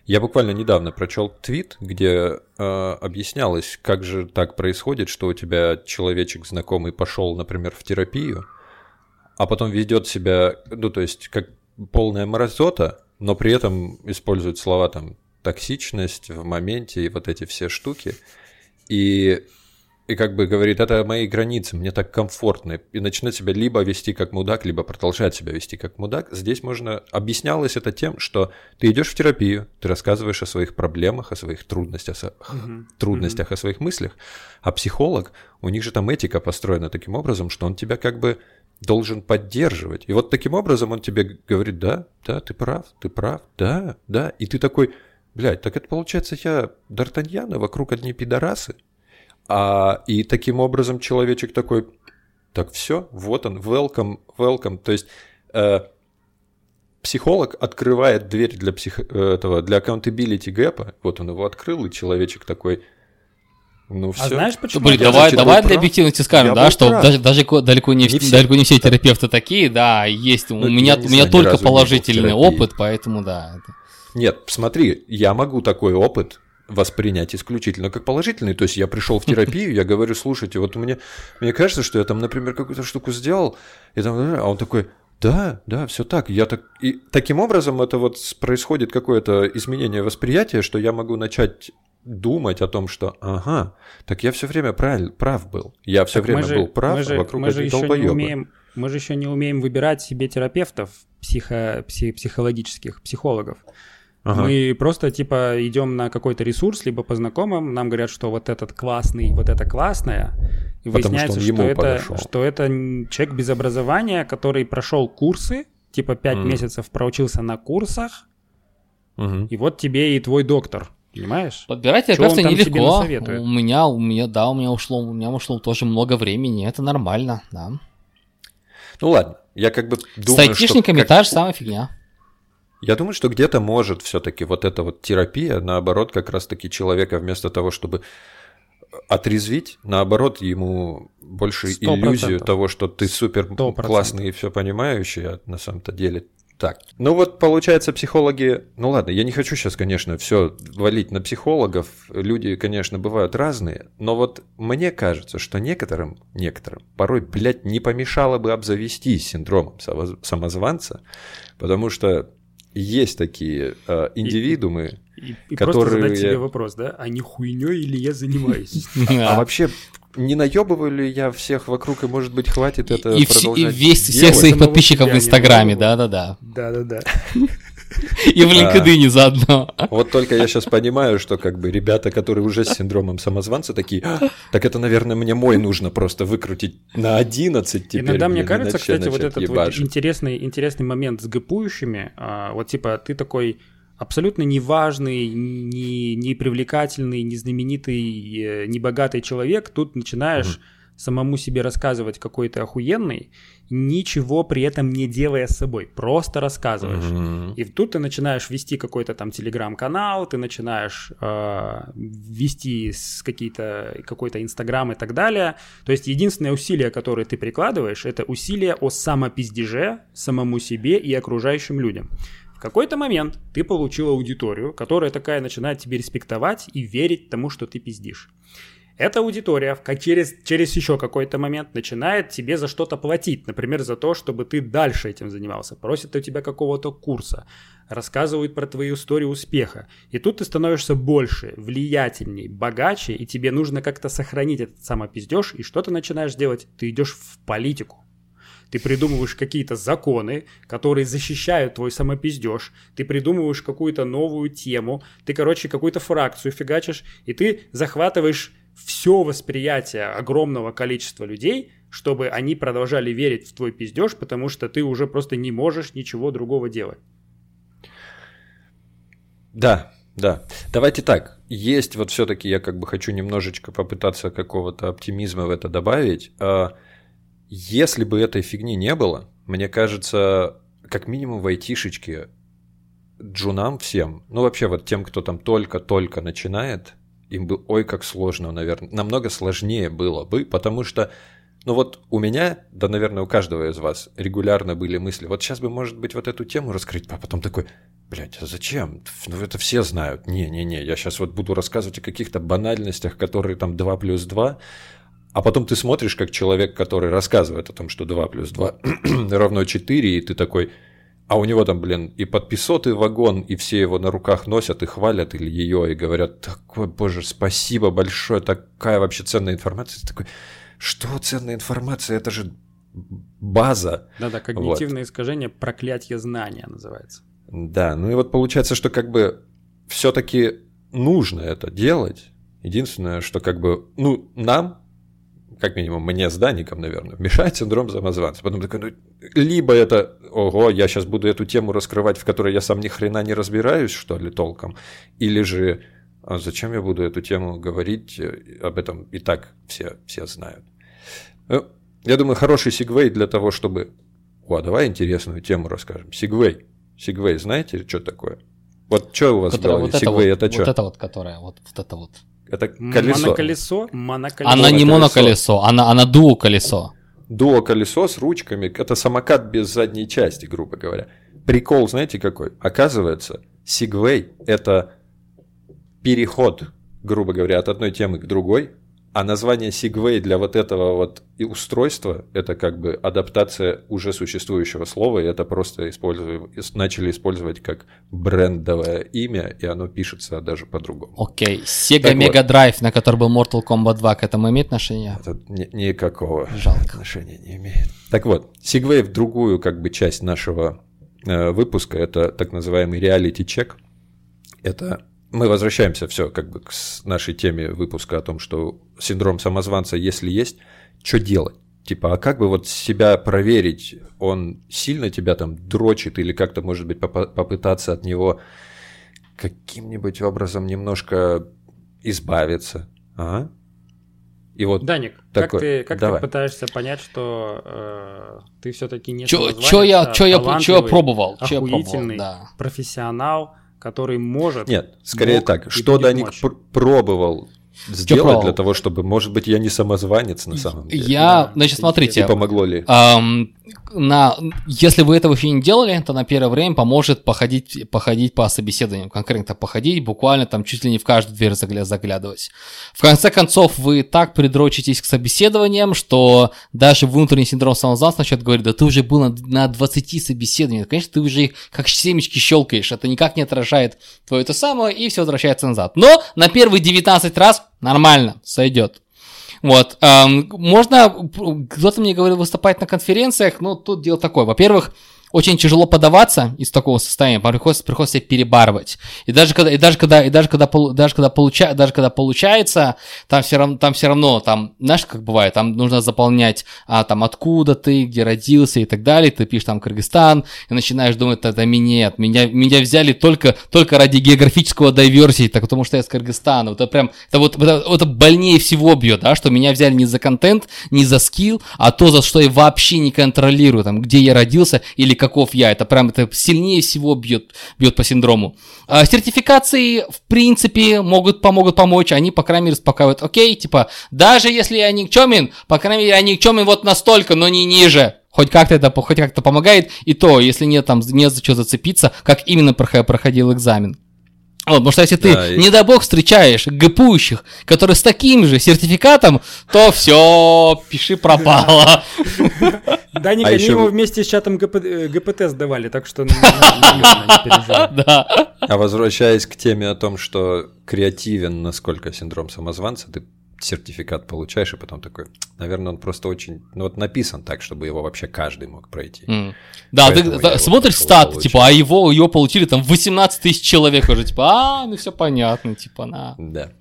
[SPEAKER 1] Я буквально недавно прочел твит, где э, объяснялось, как же так происходит, что у тебя человечек знакомый пошел, например, в терапию, а потом ведет себя, ну то есть как полная мразота, но при этом использует слова там токсичность в моменте и вот эти все штуки. И и как бы говорит, это мои границы, мне так комфортно, и начинает себя либо вести как мудак, либо продолжать себя вести как мудак, здесь можно... Объяснялось это тем, что ты идешь в терапию, ты рассказываешь о своих проблемах, о своих трудностях, о, uh-huh. трудностях, uh-huh. о своих мыслях, а психолог, у них же там этика построена таким образом, что он тебя как бы должен поддерживать. И вот таким образом он тебе говорит, да, да, ты прав, ты прав, да, да, и ты такой, блядь, так это получается я Д'Артаньяна, вокруг одни пидорасы, а, и таким образом человечек такой, так все, вот он, welcome, welcome. То есть э, психолог открывает дверь для, псих, этого, для accountability гэпа, вот он его открыл, и человечек такой, ну все.
[SPEAKER 2] А знаешь почему?
[SPEAKER 3] Блин, давай, давай для объективности скажем, да, что даже, даже далеко не, не все. далеко не все терапевты такие, да, есть. Ну, у меня, у меня только положительный опыт, поэтому да.
[SPEAKER 1] Нет, смотри, я могу такой опыт воспринять исключительно как положительный. То есть я пришел в терапию, я говорю, слушайте, вот мне, мне кажется, что я там, например, какую-то штуку сделал, и там, а он такой, да, да, все так. Я так и таким образом это вот происходит какое-то изменение восприятия, что я могу начать думать о том, что ага, так я все время правиль, прав был. Я все время же, был прав,
[SPEAKER 2] мы же,
[SPEAKER 1] вокруг
[SPEAKER 2] мы же еще не умеем, мы же еще не умеем выбирать себе терапевтов психо, псих, психологических, психологов. Ага. Мы просто типа идем на какой-то ресурс, либо по знакомым, нам говорят, что вот этот классный, вот это классное, и выясняется, что, что, это, что это человек без образования, который прошел курсы, типа 5 mm. месяцев проучился на курсах, угу. и вот тебе и твой доктор. Понимаешь?
[SPEAKER 3] Подбирать терапевта нелегко. У меня, у меня, да, у меня ушло, у меня ушло тоже много времени, это нормально, да.
[SPEAKER 1] Ну ладно, я как бы думаю,
[SPEAKER 3] С айтишниками
[SPEAKER 1] что...
[SPEAKER 3] та же самая фигня.
[SPEAKER 1] Я думаю, что где-то может все-таки вот эта вот терапия, наоборот, как раз-таки человека вместо того, чтобы отрезвить, наоборот, ему больше 100%. иллюзию того, что ты супер 100%. классный и все понимающий, а на самом-то деле так. Ну вот получается психологи, ну ладно, я не хочу сейчас, конечно, все валить на психологов, люди, конечно, бывают разные, но вот мне кажется, что некоторым, некоторым порой, блядь, не помешало бы обзавестись синдромом самозванца, потому что есть такие э, индивидуумы,
[SPEAKER 2] и, и, которые... просто задать себе вопрос, да? А не хуйней или я занимаюсь?
[SPEAKER 1] А вообще, не наебываю ли я всех вокруг, и, может быть, хватит это
[SPEAKER 3] и, продолжать И весь, всех своих подписчиков в Инстаграме, да-да-да.
[SPEAKER 2] Да-да-да.
[SPEAKER 3] И в LinkedIn заодно.
[SPEAKER 1] Вот только я сейчас понимаю, что как бы ребята, которые уже с синдромом самозванца, такие, «А, так это, наверное, мне мой нужно просто выкрутить на 11 теперь.
[SPEAKER 2] Иногда мне кажется, кстати, вот этот вот интересный, интересный момент с гэпующими, а, вот типа ты такой абсолютно неважный, не, не привлекательный, не знаменитый, э, не богатый человек, тут начинаешь угу самому себе рассказывать какой то охуенный, ничего при этом не делая с собой, просто рассказываешь. Mm-hmm. И тут ты начинаешь вести какой-то там телеграм-канал, ты начинаешь э, вести какие-то, какой-то инстаграм и так далее. То есть единственное усилие, которое ты прикладываешь, это усилие о самопиздеже самому себе и окружающим людям. В какой-то момент ты получил аудиторию, которая такая начинает тебе респектовать и верить тому, что ты пиздишь. Эта аудитория как через, через еще какой-то момент начинает тебе за что-то платить. Например, за то, чтобы ты дальше этим занимался. Просит у тебя какого-то курса. Рассказывают про твою историю успеха. И тут ты становишься больше, влиятельней, богаче. И тебе нужно как-то сохранить этот самопиздеж. И что ты начинаешь делать? Ты идешь в политику. Ты придумываешь какие-то законы, которые защищают твой самопиздеж. Ты придумываешь какую-то новую тему. Ты, короче, какую-то фракцию фигачишь. И ты захватываешь все восприятие огромного количества людей, чтобы они продолжали верить в твой пиздеж, потому что ты уже просто не можешь ничего другого делать.
[SPEAKER 1] Да, да. Давайте так. Есть вот все-таки я как бы хочу немножечко попытаться какого-то оптимизма в это добавить. А, если бы этой фигни не было, мне кажется, как минимум в айтишечке джунам всем, ну вообще вот тем, кто там только-только начинает, им бы, ой, как сложно, наверное, намного сложнее было бы, потому что, ну вот у меня, да, наверное, у каждого из вас регулярно были мысли, вот сейчас бы, может быть, вот эту тему раскрыть, а потом такой, блядь, а зачем? Ну это все знают. Не-не-не, я сейчас вот буду рассказывать о каких-то банальностях, которые там 2 плюс 2, а потом ты смотришь, как человек, который рассказывает о том, что 2 плюс 2 равно 4, и ты такой, а у него там, блин, и подписоты вагон, и все его на руках носят и хвалят, или ее, и говорят, такой, боже, спасибо большое, такая вообще ценная информация. Ты такой, что ценная информация? Это же база.
[SPEAKER 2] Да-да, когнитивное вот. искажение, проклятие знания называется.
[SPEAKER 1] Да, ну и вот получается, что как бы все-таки нужно это делать. Единственное, что как бы, ну, нам, как минимум мне с Даником, наверное, мешает синдром самозванца. Потом такой, ну, либо это, ого, я сейчас буду эту тему раскрывать, в которой я сам ни хрена не разбираюсь, что ли, толком, или же а зачем я буду эту тему говорить, об этом и так все, все знают. Ну, я думаю, хороший сигвей для того, чтобы... О, давай интересную тему расскажем. Сигвей. Сигвей, знаете, что такое? Вот что у вас
[SPEAKER 3] которая,
[SPEAKER 1] голове?
[SPEAKER 3] Вот
[SPEAKER 1] Сигвей
[SPEAKER 3] это,
[SPEAKER 1] это что?
[SPEAKER 3] Вот это вот, которая, вот, вот это вот.
[SPEAKER 1] Это колесо.
[SPEAKER 2] Моноколесо? Моноколесо.
[SPEAKER 3] Она не моноколесо, она, она дуо-колесо.
[SPEAKER 1] Дуо-колесо с ручками. Это самокат без задней части, грубо говоря. Прикол, знаете какой? Оказывается, Сигвей – это переход, грубо говоря, от одной темы к другой, а название Segway для вот этого вот и устройства – это как бы адаптация уже существующего слова, и это просто используем, начали использовать как брендовое имя, и оно пишется даже по-другому.
[SPEAKER 3] Окей, Sega так Mega вот. Drive, на который был Mortal Kombat 2, к этому имеет отношение?
[SPEAKER 1] Это ни, никакого
[SPEAKER 3] Жалко.
[SPEAKER 1] отношения не имеет. Так вот, Segway в другую как бы часть нашего э, выпуска – это так называемый реалити-чек. Это мы возвращаемся все как бы к нашей теме выпуска о том, что синдром самозванца, если есть, что делать? Типа, а как бы вот себя проверить, он сильно тебя там дрочит или как-то, может быть, попытаться от него каким-нибудь образом немножко избавиться, а?
[SPEAKER 2] И вот Даник, такой, как, ты, как давай. ты пытаешься понять, что э, ты все-таки не
[SPEAKER 3] чё, чё я, чё я, чё я пробовал,
[SPEAKER 2] чё я пробовал, да. профессионал, который может...
[SPEAKER 1] Нет, скорее так. Что Даник пр- пробовал сделать для того, чтобы, может быть, я не самозванец на самом деле.
[SPEAKER 3] Я, да. значит, смотрите.
[SPEAKER 1] И помогло ли?
[SPEAKER 3] Эм, на, если вы этого еще не делали, то на первое время поможет походить, походить по собеседованиям, конкретно походить, буквально там чуть ли не в каждую дверь заглядывать. В конце концов, вы так придрочитесь к собеседованиям, что даже внутренний синдром самозванца начнет говорить, да ты уже был на, на 20 собеседованиях, конечно, ты уже их как семечки щелкаешь, это никак не отражает твое это самое, и все возвращается назад. Но на первые 19 раз нормально, сойдет. Вот. Эм, можно, кто-то мне говорил выступать на конференциях, но тут дело такое. Во-первых, очень тяжело подаваться из такого состояния, приходится, приходится перебарывать. И даже когда, и даже когда, и даже когда, даже когда, получа, даже когда получается, там все равно, там все равно, там, знаешь, как бывает, там нужно заполнять, а, там, откуда ты, где родился? и так далее, ты пишешь там Кыргызстан, и начинаешь думать, это меня, нет, меня, меня взяли только, только ради географического diversity, так, потому что я из Кыргызстана, это прям, это вот, это, это больнее всего бьет, да, что меня взяли не за контент, не за скилл, а то, за что я вообще не контролирую, там, где я родился или каков я. Это прям это сильнее всего бьет, бьет по синдрому. А, сертификации, в принципе, могут, помогут помочь. Они, по крайней мере, успокаивают. Окей, типа, даже если я никчемен, по крайней мере, я никчемен вот настолько, но не ниже. Хоть как-то это хоть как-то помогает. И то, если нет там, не за что зацепиться, как именно проходил экзамен. Вот, потому что если ты, да, не дай бог, встречаешь ГПУщих, которые с таким же сертификатом, то все, пиши пропало.
[SPEAKER 2] Да, не, а они ему вместе с чатом ГПТ сдавали, так что не переживай.
[SPEAKER 1] А возвращаясь к теме о том, что креативен, насколько синдром самозванца, ты сертификат получаешь, и потом такой, наверное, он просто очень, ну вот написан так, чтобы его вообще каждый мог пройти.
[SPEAKER 3] Mm. Да, ты да, смотришь стат, типа, а его, его получили там 18 тысяч человек уже, типа, а, ну все понятно, типа, на.
[SPEAKER 1] Да.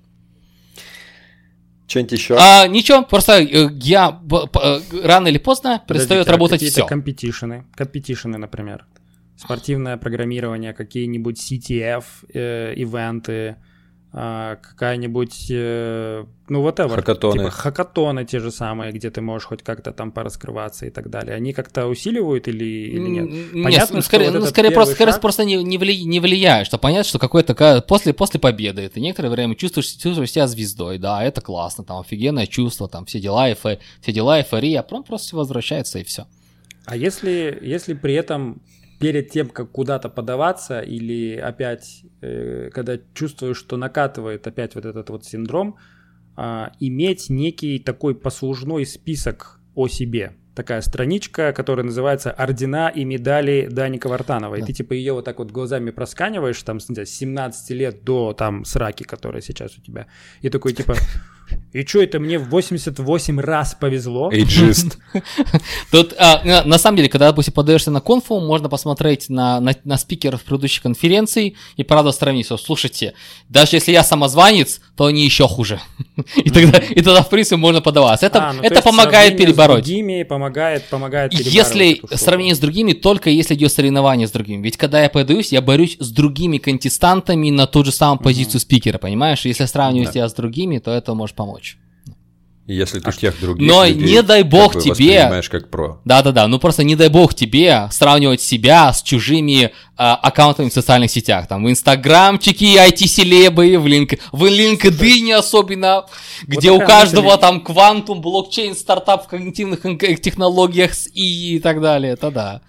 [SPEAKER 1] Что-нибудь еще?
[SPEAKER 3] А, ничего, просто э, я э, рано или поздно перестает работать все.
[SPEAKER 2] компетишены, компетишены, например. Спортивное программирование, какие-нибудь CTF, э, ивенты, а, какая-нибудь, э, ну, вот это
[SPEAKER 1] Хакатоны. Типа
[SPEAKER 2] хакатоны те же самые, где ты можешь хоть как-то там пораскрываться и так далее. Они как-то усиливают или, или нет?
[SPEAKER 3] нет понятно, ну, скорее, вот ну, скорее просто, скорее просто не, не, вли, не влияет, что понятно, что какое-то после, после победы ты некоторое время чувствуешь, чувствуешь себя звездой, да, это классно, там офигенное чувство, там все дела, эфе, все дела, эйфория, а потом просто возвращается и все.
[SPEAKER 2] А если, если при этом перед тем, как куда-то подаваться, или опять, э, когда чувствуешь, что накатывает опять вот этот вот синдром, э, иметь некий такой послужной список о себе. такая страничка, которая называется «Ордена и медали Даника Вартанова». И ты типа ее вот так вот глазами просканиваешь, там, с 17 лет до там сраки, которая сейчас у тебя. И такой типа, и что это мне в 88 раз повезло?
[SPEAKER 1] Эйджист.
[SPEAKER 3] Тут, а, на, самом деле, когда, допустим, подаешься на конфу, можно посмотреть на, на, на спикеров предыдущих конференций и, правда, сравнить. что, Слушайте, даже если я самозванец, то они еще хуже. и, тогда, и тогда, в принципе, можно подаваться. Это,
[SPEAKER 2] А, ну, то
[SPEAKER 3] это помогает перебороть.
[SPEAKER 2] С другими помогает, помогает перебарывать
[SPEAKER 3] Если сравнение с другими, только если идет соревнование с другими. Ведь когда я подаюсь, я борюсь с другими контестантами на ту же самую позицию спикера, понимаешь? Если сравниваю
[SPEAKER 1] Да.
[SPEAKER 3] себя с другими, то это может помочь.
[SPEAKER 1] И Если ты тех других
[SPEAKER 3] Но
[SPEAKER 1] людей
[SPEAKER 3] не дай бог
[SPEAKER 1] как бы
[SPEAKER 3] тебе-
[SPEAKER 1] воспринимаешь как про.
[SPEAKER 3] Да-да-да, ну просто не дай бог тебе сравнивать себя с чужими а, аккаунтами в социальных сетях. Там в инстаграмчике IT-селебы, в, линк... в LinkedIn особенно, где у
[SPEAKER 2] такая
[SPEAKER 3] каждого
[SPEAKER 2] мысль.
[SPEAKER 3] там квантум, блокчейн, стартап в когнитивных технологиях и так далее. Это да.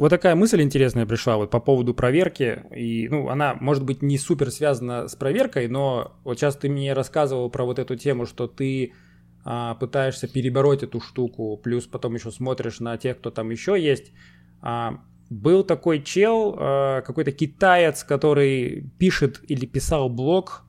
[SPEAKER 2] Вот такая мысль интересная пришла вот по поводу проверки. И, ну, она, может быть, не супер связана с проверкой, но вот сейчас ты мне рассказывал про вот эту тему, что ты а, пытаешься перебороть эту штуку, плюс потом еще смотришь на тех, кто там еще есть. А, был такой чел, а, какой-то китаец, который пишет или писал блог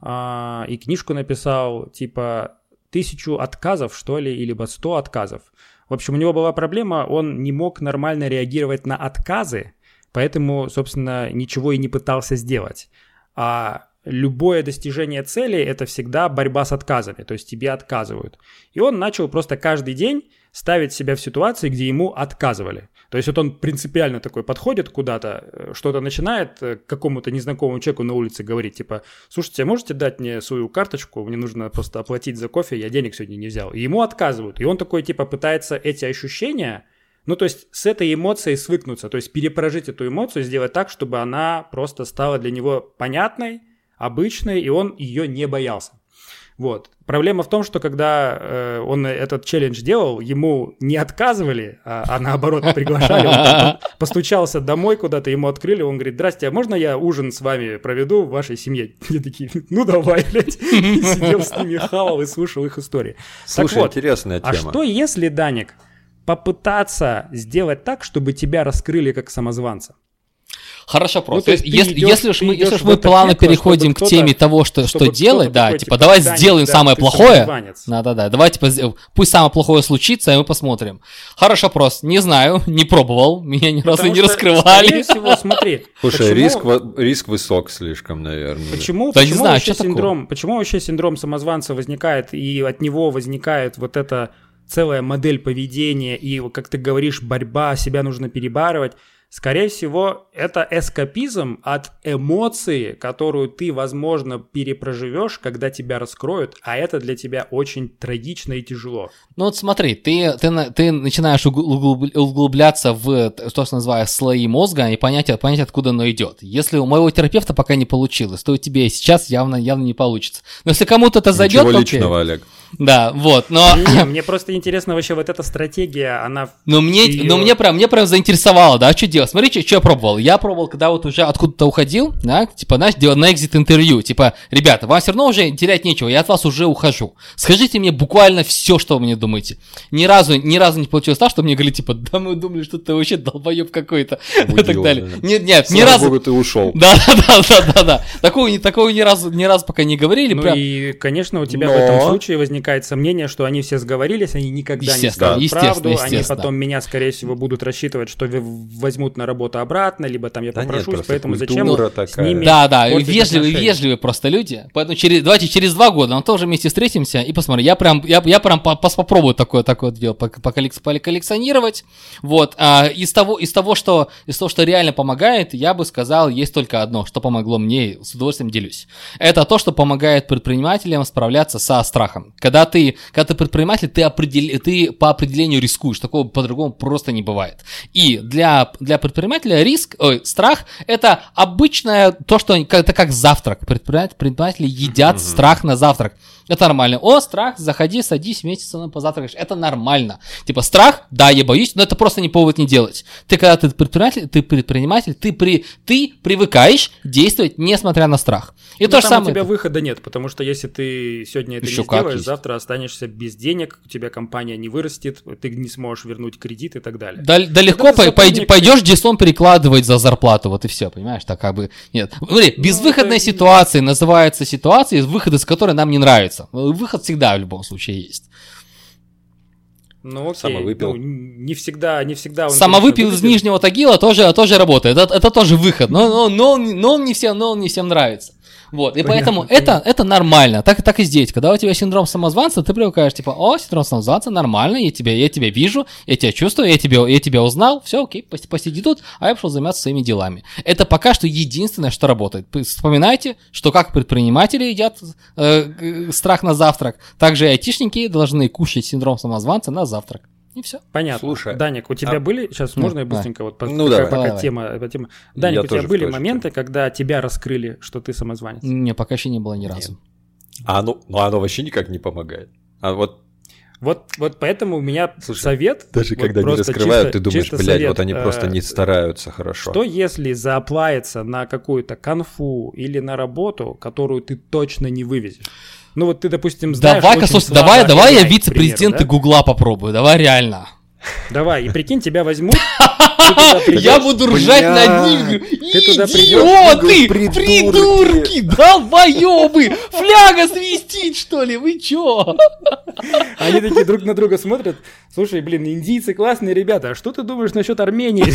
[SPEAKER 2] а, и книжку написал, типа, тысячу отказов, что ли, или либо сто отказов. В общем, у него была проблема, он не мог нормально реагировать на отказы, поэтому, собственно, ничего и не пытался сделать. А любое достижение цели – это всегда борьба с отказами, то есть тебе отказывают. И он начал просто каждый день ставить себя в ситуации, где ему отказывали. То есть вот он принципиально такой подходит куда-то, э, что-то начинает э, какому-то незнакомому человеку на улице говорить, типа, слушайте, а можете дать мне свою карточку, мне нужно просто оплатить за кофе, я денег сегодня не взял. И ему отказывают. И он такой, типа, пытается эти ощущения, ну, то есть с этой эмоцией свыкнуться, то есть перепрожить эту эмоцию, сделать так, чтобы она просто стала для него понятной, обычной, и он ее не боялся. Вот. Проблема в том, что когда э, он этот челлендж делал, ему не отказывали, а, а наоборот приглашали. Он постучался домой куда-то, ему открыли, он говорит, здрасте, а можно я ужин с вами проведу в вашей семье? Они такие, ну давай, блядь. И сидел с ними, хавал и слушал их истории.
[SPEAKER 1] Слушай,
[SPEAKER 2] вот,
[SPEAKER 1] интересная
[SPEAKER 2] а
[SPEAKER 1] тема.
[SPEAKER 2] что если, Даник, попытаться сделать так, чтобы тебя раскрыли как самозванца?
[SPEAKER 3] Хорошо, просто.
[SPEAKER 2] Ну, то есть ты
[SPEAKER 3] если,
[SPEAKER 2] идёшь-
[SPEAKER 3] если уж мы, если уж мы плавно
[SPEAKER 2] пекло,
[SPEAKER 3] переходим к теме того, что, что делать, да,
[SPEAKER 2] такой,
[SPEAKER 3] типа,
[SPEAKER 2] типа,
[SPEAKER 3] давай
[SPEAKER 2] «Даник,
[SPEAKER 3] сделаем
[SPEAKER 2] да,
[SPEAKER 3] самое плохое.
[SPEAKER 2] самозванец».
[SPEAKER 3] Да-да-да, давай, типа, пусть самое плохое случится, и мы посмотрим. Хороший вопрос, не знаю, не пробовал, меня ни разу не раскрывали.
[SPEAKER 2] Скорее всего, смотри.
[SPEAKER 1] Слушай,
[SPEAKER 2] почему-
[SPEAKER 1] риск, риск высок слишком, наверное.
[SPEAKER 2] Почему,
[SPEAKER 3] Да не
[SPEAKER 2] почему,
[SPEAKER 3] знаю,
[SPEAKER 2] вообще
[SPEAKER 3] такое?
[SPEAKER 2] синдром, почему вообще синдром самозванца возникает, и от него возникает вот эта целая модель поведения, и, как ты говоришь, борьба, себя нужно перебарывать. Скорее всего, это эскапизм от эмоции, которую ты, возможно, перепроживешь, когда тебя раскроют, а это для тебя очень трагично и тяжело.
[SPEAKER 3] Ну вот смотри, ты, ты, ты начинаешь угл- углуб- углубляться в то, что называю слои мозга, и понять, понять, откуда оно идет. Если у моего терапевта пока не получилось, то у тебя и сейчас явно, явно не получится. Но если кому-то это зайдет,
[SPEAKER 1] Ничего личного, Олег.
[SPEAKER 3] Да, вот, но...
[SPEAKER 2] Не, Мне просто интересно вообще вот эта стратегия, она...
[SPEAKER 3] Но мне, но мне прям, мне прям заинтересовало, да, что делать. Смотрите, что я пробовал. Я пробовал, когда вот уже откуда-то уходил, да, типа, знаешь, делал на экзит интервью. Типа, ребята, вам все равно уже терять нечего, я от вас уже ухожу. Скажите мне буквально все, что вы мне думаете. Ни разу, ни разу не получилось так, что мне говорили, типа, да мы думали, что ты вообще долбоеб какой-то. И так далее.
[SPEAKER 1] да.
[SPEAKER 3] Нет, нет, ни разу.
[SPEAKER 1] богу, ты ушел.
[SPEAKER 3] Да, да, да, да, да, да. Такого, ни- такого ни разу, ни разу пока не говорили.
[SPEAKER 2] Ну
[SPEAKER 3] прям.
[SPEAKER 2] и, конечно, у тебя
[SPEAKER 1] Но-
[SPEAKER 2] в этом случае возникает сомнение, что они все сговорились, они никогда не скажут правду, они потом меня, скорее всего, будут рассчитывать, что в- возьмут на работу обратно, либо там я
[SPEAKER 1] Да нет,
[SPEAKER 2] попрошусь,
[SPEAKER 1] просто
[SPEAKER 2] поэтому зачем
[SPEAKER 1] культура
[SPEAKER 2] с
[SPEAKER 1] такая.
[SPEAKER 2] ними
[SPEAKER 3] Да, да, вежливые,
[SPEAKER 2] отношения?
[SPEAKER 3] вежливые просто люди. Поэтому через, давайте через два года мы тоже вместе встретимся и посмотрим. Я прям, я, я прям по- пос- попробую такое, такое дело поколлекционировать. Вот. А, из того, из того, что, из того, что реально помогает, я бы сказал, есть только одно, что помогло мне, с удовольствием делюсь. Это то, что помогает предпринимателям справляться со страхом. Когда ты, когда ты предприниматель, ты, определ, ты по определению рискуешь. Такого по-другому просто не бывает. И для, для предпринимателя риск, ой, страх это обычное то, что это как завтрак. Предприниматели, предприниматели едят страх на завтрак. Это нормально. О, страх, заходи, садись вместе со мной позавтракаешь. Это нормально. Типа, страх, да, я боюсь, но это просто не повод не делать. Ты когда ты предприниматель, ты предприниматель, ты, при, ты привыкаешь действовать, несмотря на страх. И
[SPEAKER 2] Ну,
[SPEAKER 3] то же самое.
[SPEAKER 2] у тебя выхода нет, потому что если ты сегодня это
[SPEAKER 3] Ещё
[SPEAKER 2] не сделаешь,
[SPEAKER 3] есть.
[SPEAKER 2] завтра останешься без денег, у тебя компания не вырастет, ты не сможешь вернуть кредит и так далее.
[SPEAKER 3] Да, да легко пойди-
[SPEAKER 2] сотрудник-
[SPEAKER 3] пойдешь дислом перекладывать за зарплату, вот и все, понимаешь, так как бы, нет. Смотри, безвыходная
[SPEAKER 2] это-
[SPEAKER 3] ситуация называется ситуацией, выход из которой нам не нравится. Выход всегда в любом случае есть.
[SPEAKER 2] Ну окей,
[SPEAKER 1] Самовыпил.
[SPEAKER 2] ну, не всегда, не всегда он...
[SPEAKER 3] Самовыпил
[SPEAKER 2] конечно,
[SPEAKER 3] из Нижнего Тагила тоже, тоже работает, это, это тоже выход, но, но, но, он, но, он не всем, но он не всем нравится. Вот, и
[SPEAKER 2] Понятно,
[SPEAKER 3] поэтому
[SPEAKER 2] понятно.
[SPEAKER 3] это, это нормально, так, так и здесь. Когда у тебя синдром самозванца, ты привыкаешь, типа, о, синдром самозванца, нормально, я тебя, я тебя вижу, я тебя чувствую, я тебя, я тебя узнал, все, окей, пос- посиди тут, а я пошел заниматься своими делами. Это пока что единственное, что работает. Вспоминайте, что как предприниматели едят э, г- страх на завтрак, так же и айтишники должны кушать синдром самозванца на завтрак. И все.
[SPEAKER 2] Понятно.
[SPEAKER 1] Слушай,
[SPEAKER 2] Даник, у тебя
[SPEAKER 1] а-
[SPEAKER 2] были... Сейчас
[SPEAKER 3] Ну,
[SPEAKER 2] можно я быстренько вот... по-
[SPEAKER 1] Ну,
[SPEAKER 2] пока,
[SPEAKER 1] давай.
[SPEAKER 2] пока
[SPEAKER 3] Давай.
[SPEAKER 2] тема, по теме. Даник,
[SPEAKER 1] Я
[SPEAKER 2] у тебя были моменты, когда тебя раскрыли, что ты самозванец?
[SPEAKER 3] Не, пока еще не было ни разу.
[SPEAKER 1] А оно, ну, оно вообще никак не помогает. А вот
[SPEAKER 2] Вот, вот поэтому у меня
[SPEAKER 1] Слушай,
[SPEAKER 2] совет...
[SPEAKER 1] даже
[SPEAKER 2] вот
[SPEAKER 1] когда не
[SPEAKER 2] просто
[SPEAKER 1] раскрывают,
[SPEAKER 2] чисто-
[SPEAKER 1] ты думаешь,
[SPEAKER 2] чисто
[SPEAKER 1] блядь,
[SPEAKER 2] совет,
[SPEAKER 1] вот они просто
[SPEAKER 2] э,
[SPEAKER 1] не стараются хорошо.
[SPEAKER 2] Что если зааплается на какую-то конфу или на работу, которую ты точно не вывезешь? Ну вот ты, допустим, знаешь очень
[SPEAKER 3] слушай, давай, давай я вице-президента Гугла попробую, давай реально.
[SPEAKER 2] да? Давай, и прикинь, тебя возьмут,
[SPEAKER 3] Я буду ржать над ним. Идиоты!
[SPEAKER 1] придурки.
[SPEAKER 3] Придурки! Долбоёбы! Фляга свистит, что ли? Вы чё?
[SPEAKER 2] они такие друг на друга смотрят, слушай, блин, индийцы классные ребята, а что ты думаешь насчет Армении?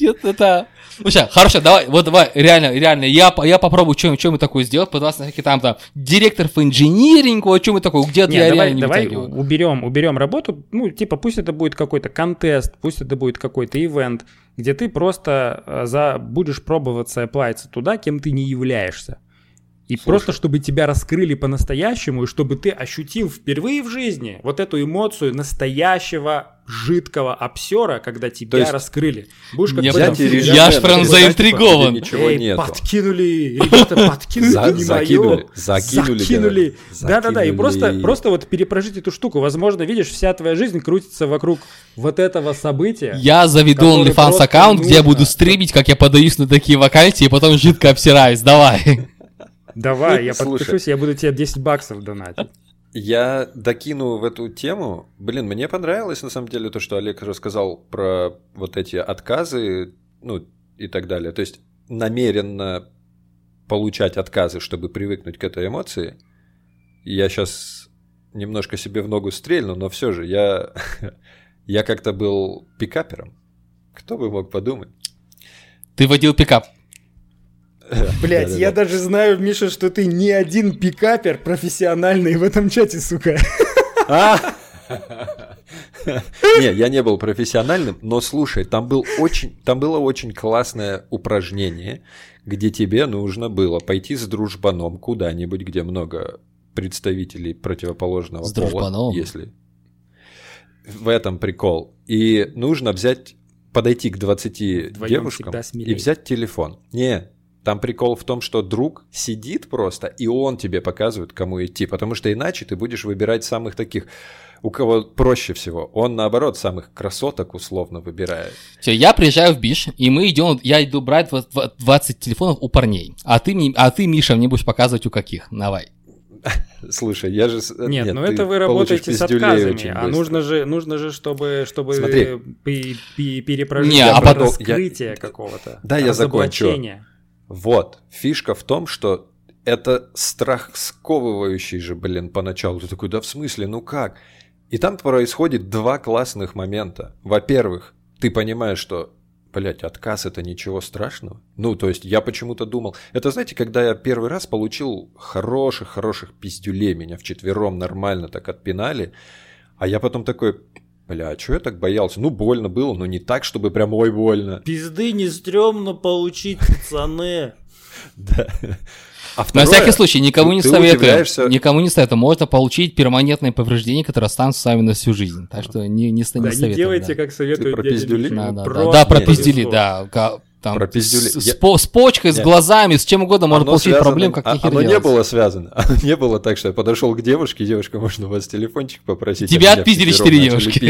[SPEAKER 3] Нет, это... Ну, сейчас, хорошо, давай, вот давай, реально, реально, я, я попробую что-нибудь такое сделать, податься на всякие там, там, директор по инжинирингу, вот что-нибудь такое, где-то я
[SPEAKER 2] давай,
[SPEAKER 3] реально не
[SPEAKER 2] давай уберем, уберем работу. Ну, типа, пусть это будет какой-то контест, пусть это будет какой-то ивент, где ты просто э, за, будешь пробоваться оплавиться туда, кем ты не являешься. И просто, чтобы тебя раскрыли по-настоящему, и чтобы ты ощутил впервые в жизни вот эту эмоцию настоящего жидкого обсера, когда тебя
[SPEAKER 1] есть
[SPEAKER 2] раскрыли. Будешь как
[SPEAKER 3] Я
[SPEAKER 2] в этом
[SPEAKER 3] прям-
[SPEAKER 2] фильме,
[SPEAKER 3] я аж прям
[SPEAKER 1] написать,
[SPEAKER 3] заинтригован.
[SPEAKER 1] где Ничего
[SPEAKER 2] Эй,
[SPEAKER 1] нету.
[SPEAKER 2] подкинули, ребята, подкинули,
[SPEAKER 1] За-
[SPEAKER 2] не
[SPEAKER 1] закинули,
[SPEAKER 2] моё.
[SPEAKER 1] закинули,
[SPEAKER 2] закинули. Да-да-да, и просто, просто вот перепрожить эту штуку. Возможно, видишь, вся твоя жизнь крутится вокруг вот этого события.
[SPEAKER 3] Я заведу OnlyFans аккаунт, где я
[SPEAKER 2] нужно.
[SPEAKER 3] буду стримить, как я подаюсь на такие вакансии, и потом жидко обсираюсь. Давай.
[SPEAKER 2] Давай, я
[SPEAKER 1] Слушай.
[SPEAKER 2] подпишусь, я буду тебе 10 баксов донатить.
[SPEAKER 1] Я докину в эту тему. Блин, мне понравилось на самом деле то, что Олег рассказал про вот эти отказы, ну и так далее. То есть намеренно получать отказы, чтобы привыкнуть к этой эмоции. Я сейчас немножко себе в ногу стрельну, но все же я, я как-то был пикапером. Кто бы мог подумать?
[SPEAKER 3] Ты водил пикап.
[SPEAKER 2] Блять, я даже знаю, Миша, что ты не один пикапер профессиональный в этом чате, сука.
[SPEAKER 1] А! Не, я не был профессиональным, но слушай, там, был очень, там было очень классное упражнение, где тебе нужно было пойти с дружбаном куда-нибудь, где много представителей противоположного
[SPEAKER 3] С
[SPEAKER 1] пола,
[SPEAKER 3] дружбаном?
[SPEAKER 1] если в этом прикол. И нужно взять, подойти к 20
[SPEAKER 2] Вдвоем
[SPEAKER 1] девушкам и взять телефон. Не, там прикол в том, что друг сидит просто, и он тебе показывает, кому идти, потому что иначе ты будешь выбирать самых таких, у кого проще всего. Он, наоборот, самых красоток условно выбирает.
[SPEAKER 3] Все, я приезжаю в Биш, и мы идем, я иду брать вот дв- 20 телефонов у парней. А ты, мне, а ты, Миша, мне будешь показывать у каких. Давай.
[SPEAKER 1] Слушай, я же... с-
[SPEAKER 2] Нет, ну
[SPEAKER 1] ты
[SPEAKER 2] это вы работаете с отказами,
[SPEAKER 1] очень
[SPEAKER 2] а нужно же, нужно же, чтобы, чтобы
[SPEAKER 1] Смотри.
[SPEAKER 2] пе- перепрожить
[SPEAKER 3] Не, а потом-
[SPEAKER 2] раскрытие
[SPEAKER 1] я-
[SPEAKER 2] какого-то.
[SPEAKER 1] Да, я закончу. Вот, фишка в том, что это страх сковывающий же, блин, поначалу. Ты такой, да в смысле, ну как? И там происходит два классных момента. Во-первых, ты понимаешь, что, блядь, отказ это ничего страшного. Ну, то есть я почему-то думал... Это, знаете, когда я первый раз получил хороших-хороших пиздюлей, меня вчетвером нормально так отпинали, а я потом такой, бля, а чё я так боялся? Ну, больно было, но не так, чтобы прям ой больно.
[SPEAKER 4] Пизды не стрёмно получить, пацаны.
[SPEAKER 1] Да. А
[SPEAKER 3] На
[SPEAKER 1] второе,
[SPEAKER 3] всякий случай, никому
[SPEAKER 1] ты-
[SPEAKER 3] не
[SPEAKER 1] ты
[SPEAKER 3] советую.
[SPEAKER 1] удивляешься-
[SPEAKER 3] Никому не советую. Можно получить перманентные повреждения, которые останутся с вами на всю жизнь. Так что не, не, не
[SPEAKER 2] Да, не
[SPEAKER 3] советую.
[SPEAKER 2] делайте,
[SPEAKER 3] да.
[SPEAKER 2] как советует
[SPEAKER 1] про
[SPEAKER 2] дядя
[SPEAKER 1] пиздюли?
[SPEAKER 3] Да, да, да.
[SPEAKER 2] Просто
[SPEAKER 3] Да, про
[SPEAKER 1] не,
[SPEAKER 3] пиздюли, да. Там,
[SPEAKER 1] Про пиздюлей.
[SPEAKER 3] с, с
[SPEAKER 1] Я-
[SPEAKER 3] с почкой, с
[SPEAKER 1] Нет.
[SPEAKER 3] глазами, с чем угодно можно
[SPEAKER 1] Оно
[SPEAKER 3] получить
[SPEAKER 1] связано-
[SPEAKER 3] проблем, как
[SPEAKER 1] а-
[SPEAKER 3] нихер
[SPEAKER 1] Оно не
[SPEAKER 3] делать.
[SPEAKER 1] было связано. Оно не было так, что я подошел к девушке, девушка, можно у вас телефончик попросить?
[SPEAKER 3] Тебя
[SPEAKER 1] а
[SPEAKER 3] отпиздили четыре девушки.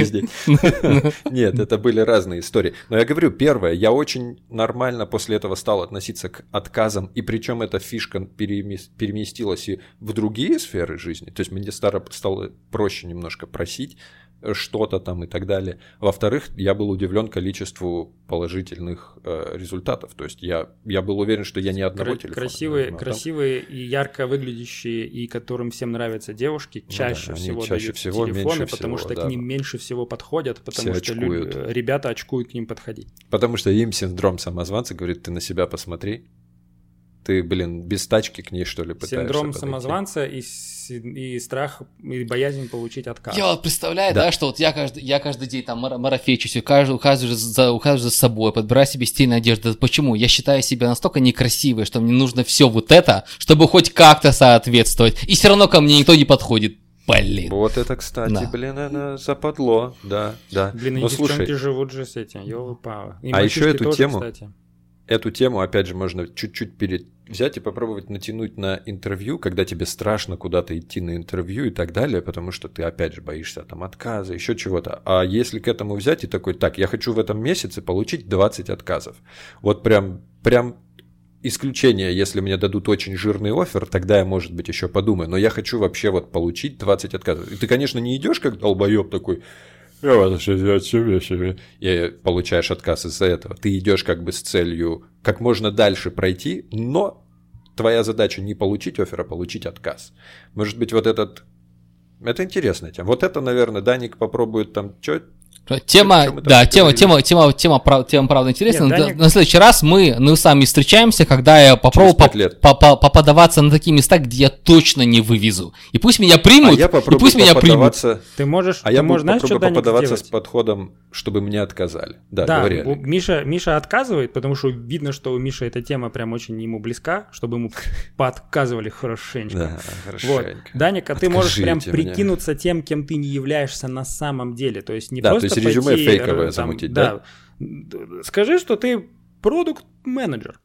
[SPEAKER 1] Нет, это были разные истории. Но я говорю, первое, я очень нормально после этого стал относиться к отказам, и причем эта фишка перемес- переместилась и в другие сферы жизни. То есть мне стало, проще немножко просить что-то там и так далее. Во-вторых, я был удивлен количеству положительных э, результатов. То есть я, я был уверен, что я ни одного
[SPEAKER 2] Кра-
[SPEAKER 1] телефона не
[SPEAKER 2] красивые,
[SPEAKER 1] возьму, а там-
[SPEAKER 2] красивые и ярко выглядящие, и которым всем нравятся девушки,
[SPEAKER 1] Ну
[SPEAKER 2] чаще
[SPEAKER 1] да, они
[SPEAKER 2] всего
[SPEAKER 1] чаще
[SPEAKER 2] дают
[SPEAKER 1] всего,
[SPEAKER 2] телефоны, потому
[SPEAKER 1] всего,
[SPEAKER 2] что
[SPEAKER 1] да.
[SPEAKER 2] к ним меньше всего подходят, потому
[SPEAKER 1] Все
[SPEAKER 2] что
[SPEAKER 1] очкуют.
[SPEAKER 2] э, ребята очкуют к ним подходить.
[SPEAKER 1] Потому что им синдром самозванца говорит, ты на себя посмотри. Ты, блин, без тачки к ней, что ли, пытаешься
[SPEAKER 2] Синдром
[SPEAKER 1] подойти?
[SPEAKER 2] самозванца и, с- и страх, и боязнь получить отказ.
[SPEAKER 3] Я вот представляю,
[SPEAKER 1] Да.
[SPEAKER 3] да. что вот я каждый, я каждый день там мара- марафечусь, ухаживаю, ухаживаю, за, ухаживаю за собой, подбираю себе стильную одежду. Почему? Я считаю себя настолько некрасивой, что мне нужно все вот это, чтобы хоть как-то соответствовать. И все равно ко мне никто не подходит. Блин.
[SPEAKER 1] Вот это, кстати,
[SPEAKER 3] Да.
[SPEAKER 1] блин, это западло. Да, да.
[SPEAKER 2] Блин, и
[SPEAKER 1] Но
[SPEAKER 2] девчонки
[SPEAKER 1] слушай,
[SPEAKER 2] живут же с этим, ёлы-палы. И
[SPEAKER 1] А ещё эту
[SPEAKER 2] тоже,
[SPEAKER 1] тему-
[SPEAKER 2] кстати.
[SPEAKER 1] Эту тему, опять же, можно чуть-чуть перед... взять и попробовать натянуть на интервью, когда тебе страшно куда-то идти на интервью и так далее, потому что ты, опять же, боишься там отказа, еще чего-то. А если к этому взять и такой, так, я хочу в этом месяце получить 20 отказов. Вот прям, прям исключение, если мне дадут очень жирный офер, тогда я, может быть, еще подумаю. Но я хочу вообще вот получить 20 отказов. И ты, конечно, не идешь как долбоеб такой, я вас сейчас себе, себе. И получаешь отказ из-за этого. Ты идешь как бы с целью как можно дальше пройти, но твоя задача не получить оффер, а получить отказ. Может быть, вот этот... Это интересная тема. Вот это, наверное, Даник попробует там... Чё?
[SPEAKER 3] Тема, да, тема, тема, тема, тема, прав- тема правда интересная.
[SPEAKER 2] Нет,
[SPEAKER 3] На-
[SPEAKER 2] Даник-
[SPEAKER 3] На следующий раз мы, мы с вами встречаемся, когда я попробую по- по- поподаваться на такие места, где я точно не вывезу. И пусть меня
[SPEAKER 1] А
[SPEAKER 3] примут,
[SPEAKER 1] я
[SPEAKER 3] и пусть меня примут.
[SPEAKER 2] Ты можешь,
[SPEAKER 1] А
[SPEAKER 2] ты
[SPEAKER 1] я
[SPEAKER 2] можешь,
[SPEAKER 1] буду
[SPEAKER 2] знаешь, что,
[SPEAKER 1] попробую поподаваться с подходом, чтобы мне отказали. Да,
[SPEAKER 2] Да,
[SPEAKER 1] говори,
[SPEAKER 2] у-. Миша, Миша отказывает, потому что видно, что у Миши эта тема прям очень ему близка, чтобы ему поотказывали хорошенечко.
[SPEAKER 1] Да,
[SPEAKER 2] Вот.
[SPEAKER 1] хорошенько.
[SPEAKER 2] Даник, а ты можешь прям
[SPEAKER 1] мне.
[SPEAKER 2] прикинуться тем, кем ты не являешься на самом деле. То есть не
[SPEAKER 1] Да, то
[SPEAKER 2] просто
[SPEAKER 1] есть резюме
[SPEAKER 2] пойти,
[SPEAKER 1] фейковое
[SPEAKER 2] там,
[SPEAKER 1] замутить,
[SPEAKER 2] да? Скажи, что ты продукт-менеджер.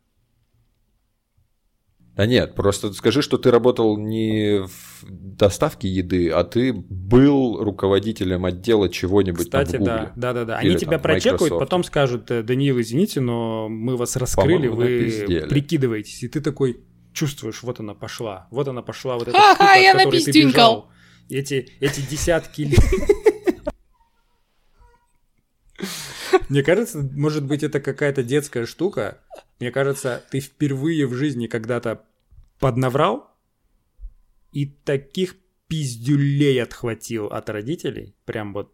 [SPEAKER 1] Да нет, просто скажи, что ты работал не в доставке еды, а ты был руководителем отдела чего-нибудь там в
[SPEAKER 2] Кстати,
[SPEAKER 1] Гугле.
[SPEAKER 2] да, да, да, да. Они
[SPEAKER 1] там
[SPEAKER 2] тебя
[SPEAKER 1] в
[SPEAKER 2] прочекают,
[SPEAKER 1] Microsoft.
[SPEAKER 2] потом скажут, «Э, Даниил, извините, но мы вас раскрыли,
[SPEAKER 1] По-моему,
[SPEAKER 2] вы
[SPEAKER 1] напиздели».
[SPEAKER 2] прикидываетесь, и ты такой чувствуешь, вот она пошла, вот она пошла, вот эта штука, от
[SPEAKER 3] я
[SPEAKER 2] которой ты бежал. Эти, эти десятки лет. Мне кажется, может быть, это какая-то детская штука. Мне кажется, ты впервые в жизни когда-то поднаврал и таких пиздюлей отхватил от родителей. Прям вот.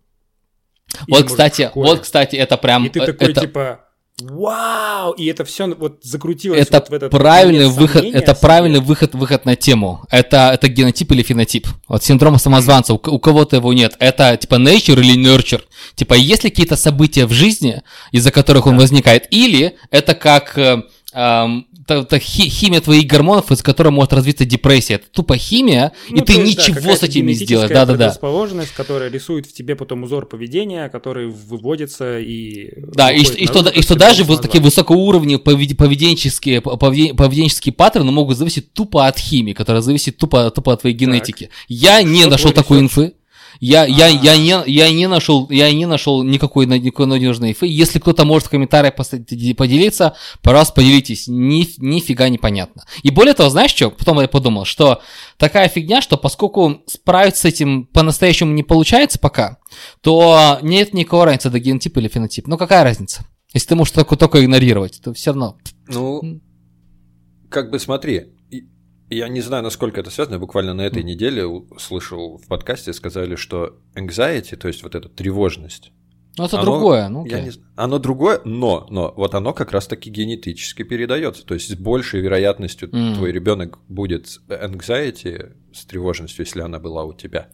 [SPEAKER 3] Вот, кстати, вот, кстати, это прям...
[SPEAKER 2] И ты
[SPEAKER 3] э,
[SPEAKER 2] такой,
[SPEAKER 3] это,
[SPEAKER 2] типа, вау! И это все вот закрутилось
[SPEAKER 3] это
[SPEAKER 2] вот в этот
[SPEAKER 3] правильный
[SPEAKER 2] момент
[SPEAKER 3] выход,
[SPEAKER 2] сомнения
[SPEAKER 3] это правильный выход, выход на тему. Это, это генотип или фенотип. Вот синдром самозванца, у, у кого-то его нет. Это типа nature или nurture. Типа есть ли какие-то события в жизни, из-за которых он возникает, или это как э, эм, химия твоих гормонов, из-за которой может развиться депрессия. Это тупо химия, и
[SPEAKER 2] Ну,
[SPEAKER 3] ты
[SPEAKER 2] то есть, да,
[SPEAKER 3] ничего
[SPEAKER 2] какая-то
[SPEAKER 3] с этим не сделаешь. Да-да-да.
[SPEAKER 2] предрасположенность, которая рисует в тебе потом узор поведения, который выводится и...
[SPEAKER 3] Да, и, и, что, и что даже вот такие высокоуровневые повед- поведенческие, поведен- поведенческие паттерны могут зависеть тупо от химии, которая зависит тупо, тупо от твоей генетики. Я не
[SPEAKER 2] Что
[SPEAKER 3] нашел такой инфы. Я, я,
[SPEAKER 2] А.
[SPEAKER 3] я, не, я не нашел, я не нашел никакой, никакой надежной инфы. Если кто-то может в комментариях поделиться, пожалуйста, поделитесь. Ни, нифига непонятно. И более того, знаешь что? Потом я подумал, что такая фигня, что поскольку справиться с этим по-настоящему не получается пока, то нет никакой разницы, это генотип или фенотип. Ну какая разница? Если ты можешь только, только игнорировать, то все равно.
[SPEAKER 1] Ну, как бы смотри, я не знаю, насколько это связано, я буквально на этой неделе слышал в подкасте, сказали, что anxiety, то есть вот эта тревожность,
[SPEAKER 3] Ну это
[SPEAKER 1] Оно-
[SPEAKER 3] другое. Ну, окей.
[SPEAKER 1] не оно другое, но, но вот оно как раз-таки генетически передается. То есть с большей вероятностью
[SPEAKER 3] М.
[SPEAKER 1] твой ребенок будет с anxiety, с тревожностью, если она была у тебя.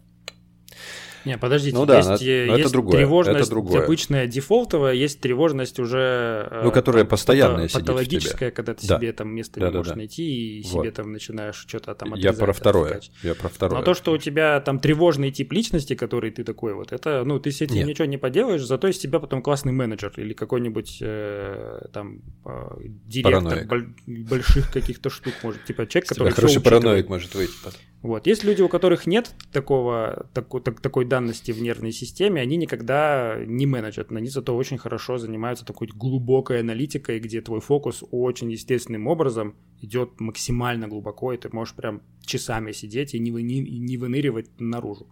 [SPEAKER 2] Не, подождите,
[SPEAKER 1] Ну да,
[SPEAKER 2] есть,
[SPEAKER 1] это
[SPEAKER 2] есть
[SPEAKER 1] другое,
[SPEAKER 2] тревожность
[SPEAKER 1] это другое.
[SPEAKER 2] обычная дефолтовая, есть тревожность уже... э,
[SPEAKER 1] Ну, которая
[SPEAKER 2] там,
[SPEAKER 1] постоянная сидит в тебе.
[SPEAKER 2] Патологическая, когда ты
[SPEAKER 1] Да.
[SPEAKER 2] себе там место
[SPEAKER 1] Да,
[SPEAKER 2] не
[SPEAKER 1] да,
[SPEAKER 2] можешь
[SPEAKER 1] да.
[SPEAKER 2] найти и
[SPEAKER 1] Вот.
[SPEAKER 2] себе там начинаешь что-то там
[SPEAKER 1] Я
[SPEAKER 2] отрезать,
[SPEAKER 1] про второе.
[SPEAKER 2] отсекать.
[SPEAKER 1] Я про второе.
[SPEAKER 2] Но то, что у тебя там тревожный тип личности, который ты такой вот, это, ну, ты с этим
[SPEAKER 1] Нет.
[SPEAKER 2] ничего не поделаешь, зато из тебя потом классный менеджер или какой-нибудь э, там э, директор боль- больших каких-то штук, может, типа человек, который
[SPEAKER 1] хороший параноик может выйти потом.
[SPEAKER 2] Вот. Есть люди, у которых нет такого, таку- так- такой данности в нервной системе, они никогда не менеджат, они зато очень хорошо занимаются такой глубокой аналитикой, где твой фокус очень естественным образом идет максимально глубоко, и ты можешь прям часами сидеть и не, выни- и не выныривать наружу.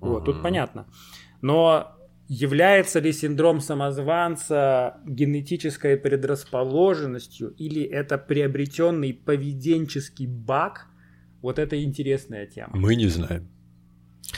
[SPEAKER 2] Вот, тут понятно. Но является ли синдром самозванца генетической предрасположенностью или это приобретенный поведенческий баг? Вот это интересная тема.
[SPEAKER 1] Мы не знаем.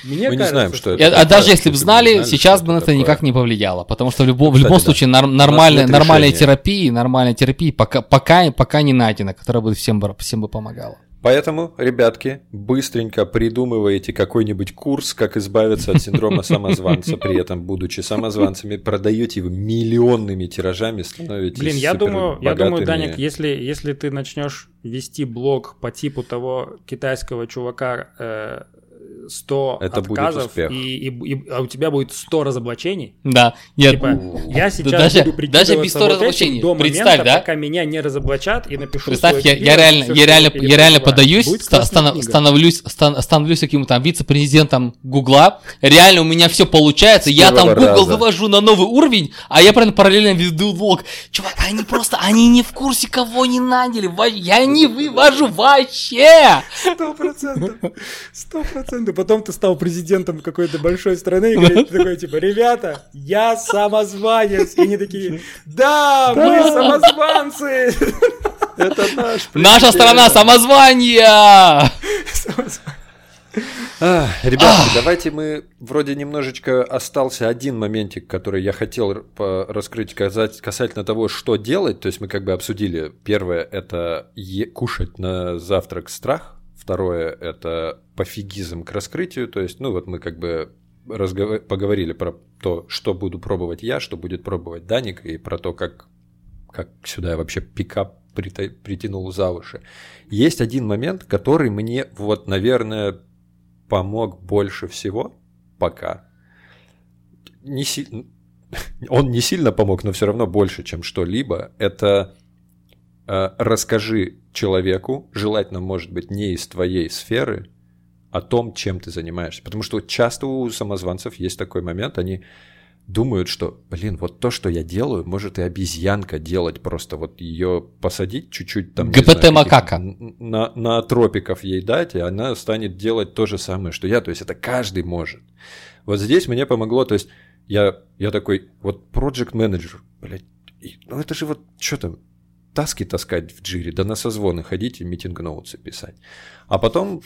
[SPEAKER 2] Мне
[SPEAKER 1] Мы не
[SPEAKER 2] кажется,
[SPEAKER 1] знаем, что это
[SPEAKER 3] а
[SPEAKER 1] такое,
[SPEAKER 3] даже если бы знали,
[SPEAKER 1] знали,
[SPEAKER 3] сейчас бы на
[SPEAKER 1] это
[SPEAKER 3] это никак
[SPEAKER 1] такое.
[SPEAKER 3] не повлияло. Потому что в любом, в
[SPEAKER 1] Кстати,
[SPEAKER 3] любом
[SPEAKER 1] да.
[SPEAKER 3] случае нар- нормальная,
[SPEAKER 1] решения.
[SPEAKER 3] терапии, нормальной терапии пока, пока, пока не найдено, которая бы всем, бы- всем бы помогала.
[SPEAKER 1] Поэтому, ребятки, быстренько придумываете какой-нибудь курс, как избавиться от синдрома самозванца, при этом, будучи самозванцами, продаете его миллионными тиражами, становитесь
[SPEAKER 2] Блин, я думаю, я думаю. Даник, если, если ты начнешь вести блог по типу того китайского чувака э, 100
[SPEAKER 1] Это будет
[SPEAKER 2] отказов,
[SPEAKER 1] успех.
[SPEAKER 2] И, и- и- а у тебя будет 100 разоблачений,
[SPEAKER 3] Да, я,
[SPEAKER 2] Типа, я сейчас
[SPEAKER 3] даже-
[SPEAKER 2] буду
[SPEAKER 3] даже без
[SPEAKER 2] прикидываться
[SPEAKER 3] sto
[SPEAKER 2] вот этим
[SPEAKER 3] разоблачений.
[SPEAKER 2] до
[SPEAKER 3] Представь,
[SPEAKER 2] момента,
[SPEAKER 3] да?
[SPEAKER 2] пока меня не разоблачат и напишу
[SPEAKER 3] Представь,
[SPEAKER 2] свой
[SPEAKER 3] я, я реально,
[SPEAKER 2] всё,
[SPEAKER 3] я реально,
[SPEAKER 2] я
[SPEAKER 3] реально подаюсь,
[SPEAKER 2] Будет
[SPEAKER 3] ста- станов- становлюсь, стан- становлюсь каким-то там вице-президентом Гугла. Реально у меня все получается. Я там Google
[SPEAKER 1] раза.
[SPEAKER 3] вывожу на новый уровень, а я прям параллельно веду влог. Чувак, они просто, они не в курсе, кого не наняли. Я не вывожу вообще.
[SPEAKER 2] Сто процентов. Сто процентов. Потом ты стал президентом какой-то большой страны и говоришь, ты такой, типа, ребята, я самозванец. И они такие, да, мы самозванцы.
[SPEAKER 1] Это наш
[SPEAKER 3] Наша страна самозвания.
[SPEAKER 1] А, Ребята, давайте мы вроде немножечко остался один моментик, который я хотел раскрыть казать- касательно того, что делать. То есть мы как бы обсудили. Первое – это е- кушать на завтрак страх. Второе – это пофигизм к раскрытию. То есть, ну вот мы как бы разгова- поговорили про то, что буду пробовать я, что будет пробовать Даник, и про то, как, как сюда я вообще пикап прита- притянул за уши. Есть один момент, который мне, вот, наверное, помог больше всего пока. Не си- Он не сильно помог, но все равно больше, чем что-либо. Это э, расскажи человеку, желательно, может быть, не из твоей сферы, о том, чем ты занимаешься. Потому что часто у самозванцев есть такой момент, они думают, что, блин, вот то, что я делаю, может и обезьянка делать, просто вот ее посадить чуть-чуть там...
[SPEAKER 3] ГПТ макака.
[SPEAKER 1] На, на тропиков ей дать, и она станет делать то же самое, что я. То есть это каждый может. Вот здесь мне помогло, то есть я, я такой, вот project менеджер, блядь, ну это же вот что там, таски таскать в джире, да на созвоны ходить и митинг ноутсы писать. А потом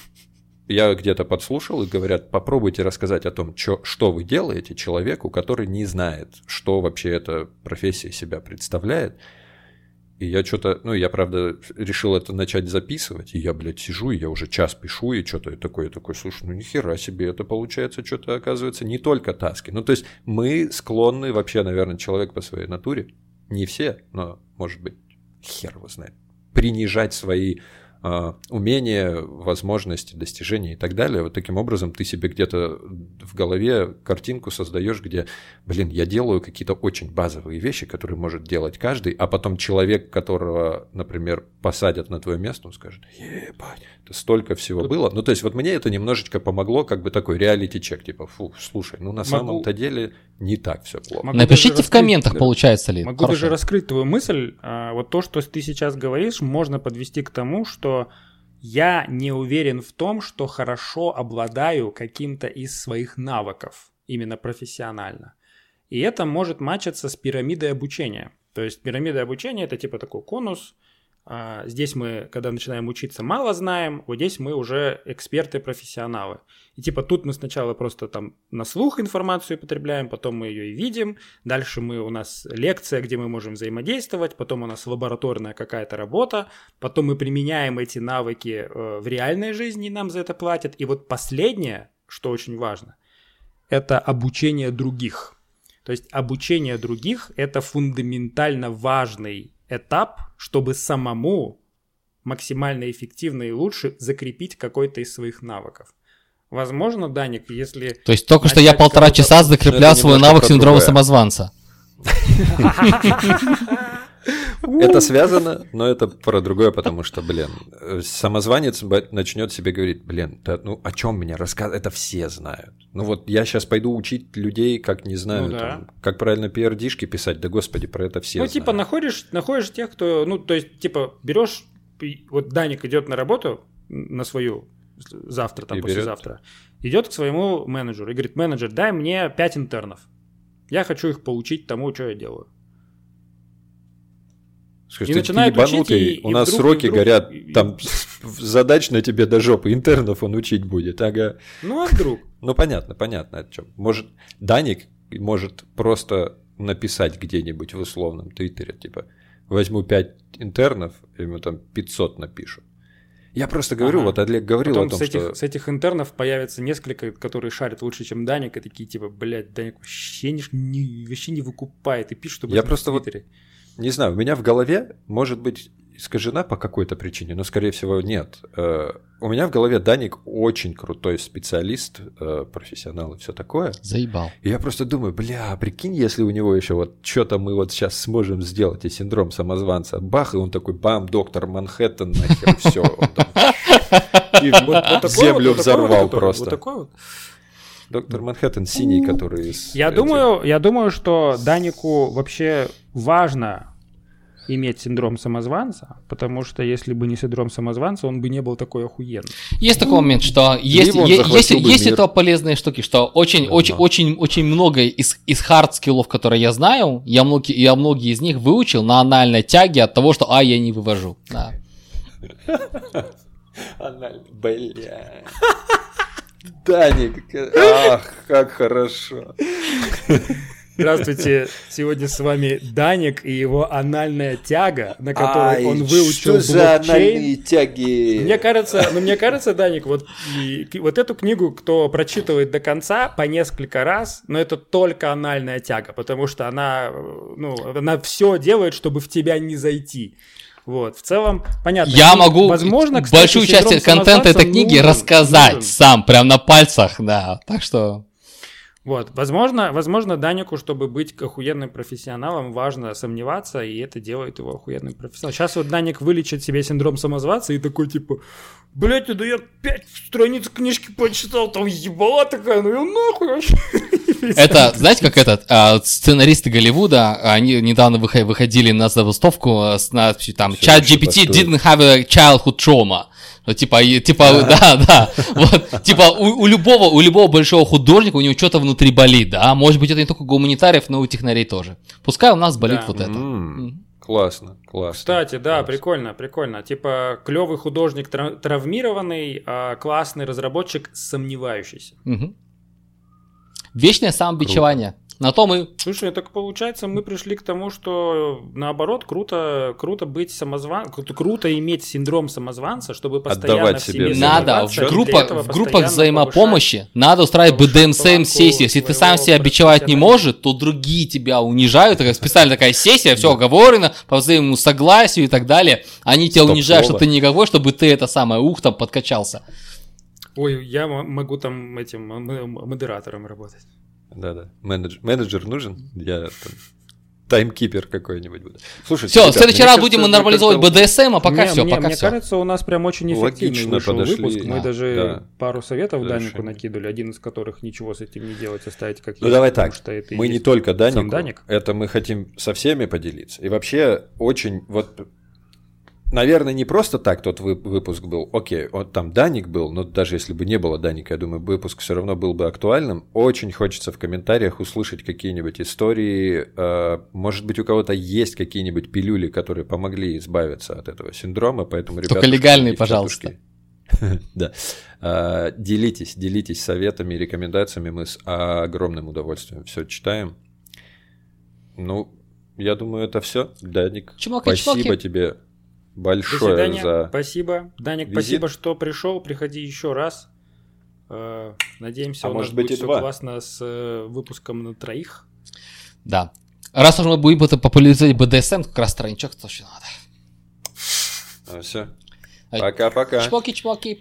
[SPEAKER 1] я где-то подслушал и говорят, попробуйте рассказать о том, чё, что вы делаете человеку, который не знает, что вообще эта профессия себя представляет. И я что-то, ну, я, правда, решил это начать записывать, и я, блядь, сижу, и я уже час пишу, и что-то такое, такой, слушай, ну, нихера себе, это получается что-то, оказывается, не только таски. Ну, то есть мы склонны вообще, наверное, человек по своей натуре, не все, но, может быть, хер его знает, принижать свои умения, возможности, достижения и так далее. Вот таким образом ты себе где-то в голове картинку создаешь, где, блин, я делаю какие-то очень базовые вещи, которые может делать каждый, а потом человек, которого, например, посадят на твое место, он скажет, ебать, это столько всего было. Ну, то есть вот мне это немножечко помогло, как бы такой реалити-чек, типа, фу, слушай, ну на самом-то деле не так все плохо.
[SPEAKER 2] Могу
[SPEAKER 3] Напишите в комментах,
[SPEAKER 2] да.
[SPEAKER 3] получается ли.
[SPEAKER 2] Могу
[SPEAKER 3] Хорошо.
[SPEAKER 2] даже раскрыть твою мысль. А, Вот то, что ты сейчас говоришь, можно подвести к тому, что я не уверен в том, что хорошо обладаю каким-то из своих навыков, именно профессионально. И это может матчиться с пирамидой обучения. То есть пирамида обучения это типа такой конус. А, Здесь мы, когда начинаем учиться, мало знаем, вот здесь мы уже эксперты-профессионалы. И типа тут мы сначала просто там на слух информацию потребляем, потом мы ее и видим, дальше мы у нас лекция, где мы можем взаимодействовать, потом у нас лабораторная какая-то работа, потом мы применяем эти навыки э, в реальной жизни, и нам за это платят. И вот последнее, что очень важно, это обучение других. То есть обучение других – это фундаментально важный этап, чтобы самому максимально эффективно и лучше закрепить какой-то из своих навыков. Возможно, Даник, если...
[SPEAKER 3] То есть только что я полтора часа закреплял свой навык синдрома самозванца.
[SPEAKER 1] Это связано, но это про другое, потому что, блин, э, самозванец начнет себе говорить, блин, да, ну о чем мне рассказывать? Это все знают. Ну вот я сейчас пойду учить людей, как не знаю,
[SPEAKER 2] Ну да.
[SPEAKER 1] там, как правильно PRD-шки писать, да господи, про это все
[SPEAKER 2] ну,
[SPEAKER 1] знают.
[SPEAKER 2] типа, находишь, находишь тех, кто, ну, то есть, типа, берешь, вот Даник идет на работу, на свою, завтра, там,
[SPEAKER 1] И берет.
[SPEAKER 2] послезавтра, идет к своему менеджеру и говорит, менеджер, дай мне 5 интернов. Я хочу их поучить тому, что я делаю.
[SPEAKER 1] Скажешь,
[SPEAKER 2] И
[SPEAKER 1] ты
[SPEAKER 2] начинают
[SPEAKER 1] ебанутый,
[SPEAKER 2] учить, и-
[SPEAKER 1] у
[SPEAKER 2] и
[SPEAKER 1] нас
[SPEAKER 2] вдруг-
[SPEAKER 1] сроки
[SPEAKER 2] вдруг-
[SPEAKER 1] горят,
[SPEAKER 2] и-
[SPEAKER 1] там задач на тебе до жопы, интернов он учить будет, ага.
[SPEAKER 2] Ну, а вдруг?
[SPEAKER 1] Ну понятно, понятно о чем. Может, Даник может просто написать где-нибудь в условном твиттере, типа, возьму 5 интернов, ему там 500 напишут. Я просто говорю,
[SPEAKER 2] Ага.
[SPEAKER 1] вот Олег говорил
[SPEAKER 2] Потом
[SPEAKER 1] о том,
[SPEAKER 2] с, этих,
[SPEAKER 1] что...
[SPEAKER 2] с этих интернов появится несколько, которые шарят лучше, чем Даник, и такие, типа, блядь, Даник вообще не, не- вообще не выкупает, и пишут об
[SPEAKER 1] Я просто
[SPEAKER 2] в
[SPEAKER 1] вот
[SPEAKER 2] Твиттере.
[SPEAKER 1] Не знаю, у меня в голове может быть искажена по какой-то причине, но, скорее всего, нет. Э, У меня в голове Даник очень крутой специалист, э, профессионал и все такое.
[SPEAKER 3] Заебал.
[SPEAKER 1] И я просто думаю, бля, прикинь, если у него еще вот что-то мы вот сейчас сможем сделать, и синдром самозванца, бах, и он такой, бам, доктор Манхэттен, нахер, все. И
[SPEAKER 2] Вот- вот такой
[SPEAKER 1] землю
[SPEAKER 2] вот, вот такой
[SPEAKER 1] взорвал просто.
[SPEAKER 2] Вот такой вот.
[SPEAKER 1] Доктор Манхэттен синий, который из...
[SPEAKER 2] Я
[SPEAKER 1] этих-
[SPEAKER 2] думаю, я думаю, что Данику вообще важно иметь синдром самозванца, потому что если бы не синдром самозванца, он бы не был такой охуенный.
[SPEAKER 3] Есть такой момент, что есть, е- есть, есть это полезные штуки, что очень,
[SPEAKER 1] Да,
[SPEAKER 3] очень,
[SPEAKER 1] да.
[SPEAKER 3] очень, очень много из, из хард скиллов, которые я знаю, я многие, я многие из них выучил на анальной тяге от того, что а я не вывожу. Да.
[SPEAKER 1] Бля. Даник, ах, как хорошо.
[SPEAKER 2] Здравствуйте, сегодня с вами Даник и его анальная тяга, на которой
[SPEAKER 1] Ай,
[SPEAKER 2] он выучил
[SPEAKER 1] что за
[SPEAKER 2] блокчейн.
[SPEAKER 1] анальные тяги?
[SPEAKER 2] Мне кажется, ну мне кажется, Даник, вот, и- вот эту книгу, кто прочитывает до конца по несколько раз, но это только анальная тяга, потому что она, э, ну, она все делает, чтобы в тебя не зайти. Вот, в целом, понятно.
[SPEAKER 3] Я
[SPEAKER 2] И,
[SPEAKER 3] могу
[SPEAKER 2] возможно, кстати,
[SPEAKER 3] большую часть контента этой книги
[SPEAKER 2] нужен,
[SPEAKER 3] рассказать
[SPEAKER 2] нужен.
[SPEAKER 3] сам, прям на пальцах, да. Так что
[SPEAKER 2] Вот, возможно, возможно, Данику, чтобы быть охуенным профессионалом, важно сомневаться, и это делает его охуенным профессионалом. Сейчас вот Даник вылечит себе синдром самозванца и такой, типа, блядь, да я пять страниц книжки прочитал, там ебала такая, ну и нахуй вообще.
[SPEAKER 3] Это, знаете, как этот, а, сценаристы Голливуда, они недавно выхо- выходили на забастовку а, с надписью там
[SPEAKER 1] Всё
[SPEAKER 3] «Chat
[SPEAKER 1] лучше
[SPEAKER 3] GPT
[SPEAKER 1] бастует».
[SPEAKER 3] didn't have a childhood trauma». Ну, типа, и- типа, да, да, вот, типа, у, у любого, у любого большого художника у него что-то внутри болит, да, может быть, это не только гуманитариев, но и у технарей тоже. Пускай у нас болит
[SPEAKER 2] Да.
[SPEAKER 3] вот это.
[SPEAKER 1] М,
[SPEAKER 3] М.
[SPEAKER 1] Классно, классно.
[SPEAKER 2] Кстати, да,
[SPEAKER 1] Классно.
[SPEAKER 2] прикольно, прикольно. Типа, клевый художник тра- травмированный, а классный разработчик сомневающийся.
[SPEAKER 3] Мгм. Вечное самобичевание. На то мы...
[SPEAKER 2] Слушай, так получается, мы пришли к тому, что наоборот, круто, круто быть самозван, круто, круто иметь синдром самозванца, чтобы постоянно
[SPEAKER 1] Отдавать
[SPEAKER 2] в
[SPEAKER 1] себе
[SPEAKER 3] Надо в,
[SPEAKER 2] этого
[SPEAKER 3] в группах взаимопомощи надо устраивать
[SPEAKER 2] повышать
[SPEAKER 3] BDMSM
[SPEAKER 2] планку
[SPEAKER 3] сессии. Если ты сам себя бичевать не можешь, то другие тебя унижают. Такая специальная такая сессия, все оговорено, по взаимному согласию и так далее. Они тебя унижают, что ты никакой, чтобы ты это самое ух там подкачался.
[SPEAKER 2] Ой, я могу там этим модератором работать.
[SPEAKER 1] Да-да. Менедж- Менеджер нужен? Я там таймкипер какой-нибудь буду. Слушай,
[SPEAKER 3] Все, в следующий раз будем нормализовывать BDSM, а пока
[SPEAKER 2] Мне-
[SPEAKER 3] все,
[SPEAKER 2] мне,
[SPEAKER 3] пока
[SPEAKER 2] мне
[SPEAKER 3] все.
[SPEAKER 2] кажется, у нас прям очень эффективный вышел
[SPEAKER 1] подошли.
[SPEAKER 2] выпуск. Мы
[SPEAKER 3] Да,
[SPEAKER 2] даже
[SPEAKER 1] да.
[SPEAKER 2] пару советов
[SPEAKER 1] Совершенно.
[SPEAKER 2] Данику накидывали, один из которых ничего с этим не делать, оставить как
[SPEAKER 1] Ну
[SPEAKER 2] есть,
[SPEAKER 1] давай
[SPEAKER 2] потому
[SPEAKER 1] так,
[SPEAKER 2] что это и
[SPEAKER 1] мы не только Данику,
[SPEAKER 2] Даник.
[SPEAKER 1] это мы хотим со всеми поделиться. И вообще очень, вот, наверное, не просто так тот вы- выпуск был. Окей, вот там Даник был, но даже если бы не было Даника, я думаю, выпуск все равно был бы актуальным. Очень хочется в комментариях услышать какие-нибудь истории. э, Может быть, у кого-то есть какие-нибудь пилюли, которые помогли избавиться от этого синдрома, поэтому, ребята...
[SPEAKER 3] Только легальные, пожалуйста.
[SPEAKER 1] Да. А, Делитесь, делитесь советами, рекомендациями. Мы с огромным удовольствием все читаем. Ну, я думаю, это все. Даник,
[SPEAKER 3] Чмоки,
[SPEAKER 1] спасибо
[SPEAKER 3] чмоки.
[SPEAKER 1] тебе
[SPEAKER 2] До
[SPEAKER 1] большое
[SPEAKER 2] свидания.
[SPEAKER 1] за...
[SPEAKER 2] Спасибо. Даник,
[SPEAKER 1] визит.
[SPEAKER 2] спасибо, что пришел. Приходи еще раз. Э, Надеемся,
[SPEAKER 1] А
[SPEAKER 2] у нас
[SPEAKER 1] может быть,
[SPEAKER 2] будет
[SPEAKER 1] и
[SPEAKER 2] все
[SPEAKER 1] два.
[SPEAKER 2] классно с э, выпуском на троих.
[SPEAKER 3] Да. Раз уж мы будем это популяризировать БДСМ, как раз тройничок тоже надо.
[SPEAKER 1] Все.
[SPEAKER 3] Ай.
[SPEAKER 1] Пока-пока.
[SPEAKER 3] Чпоки-чпоки.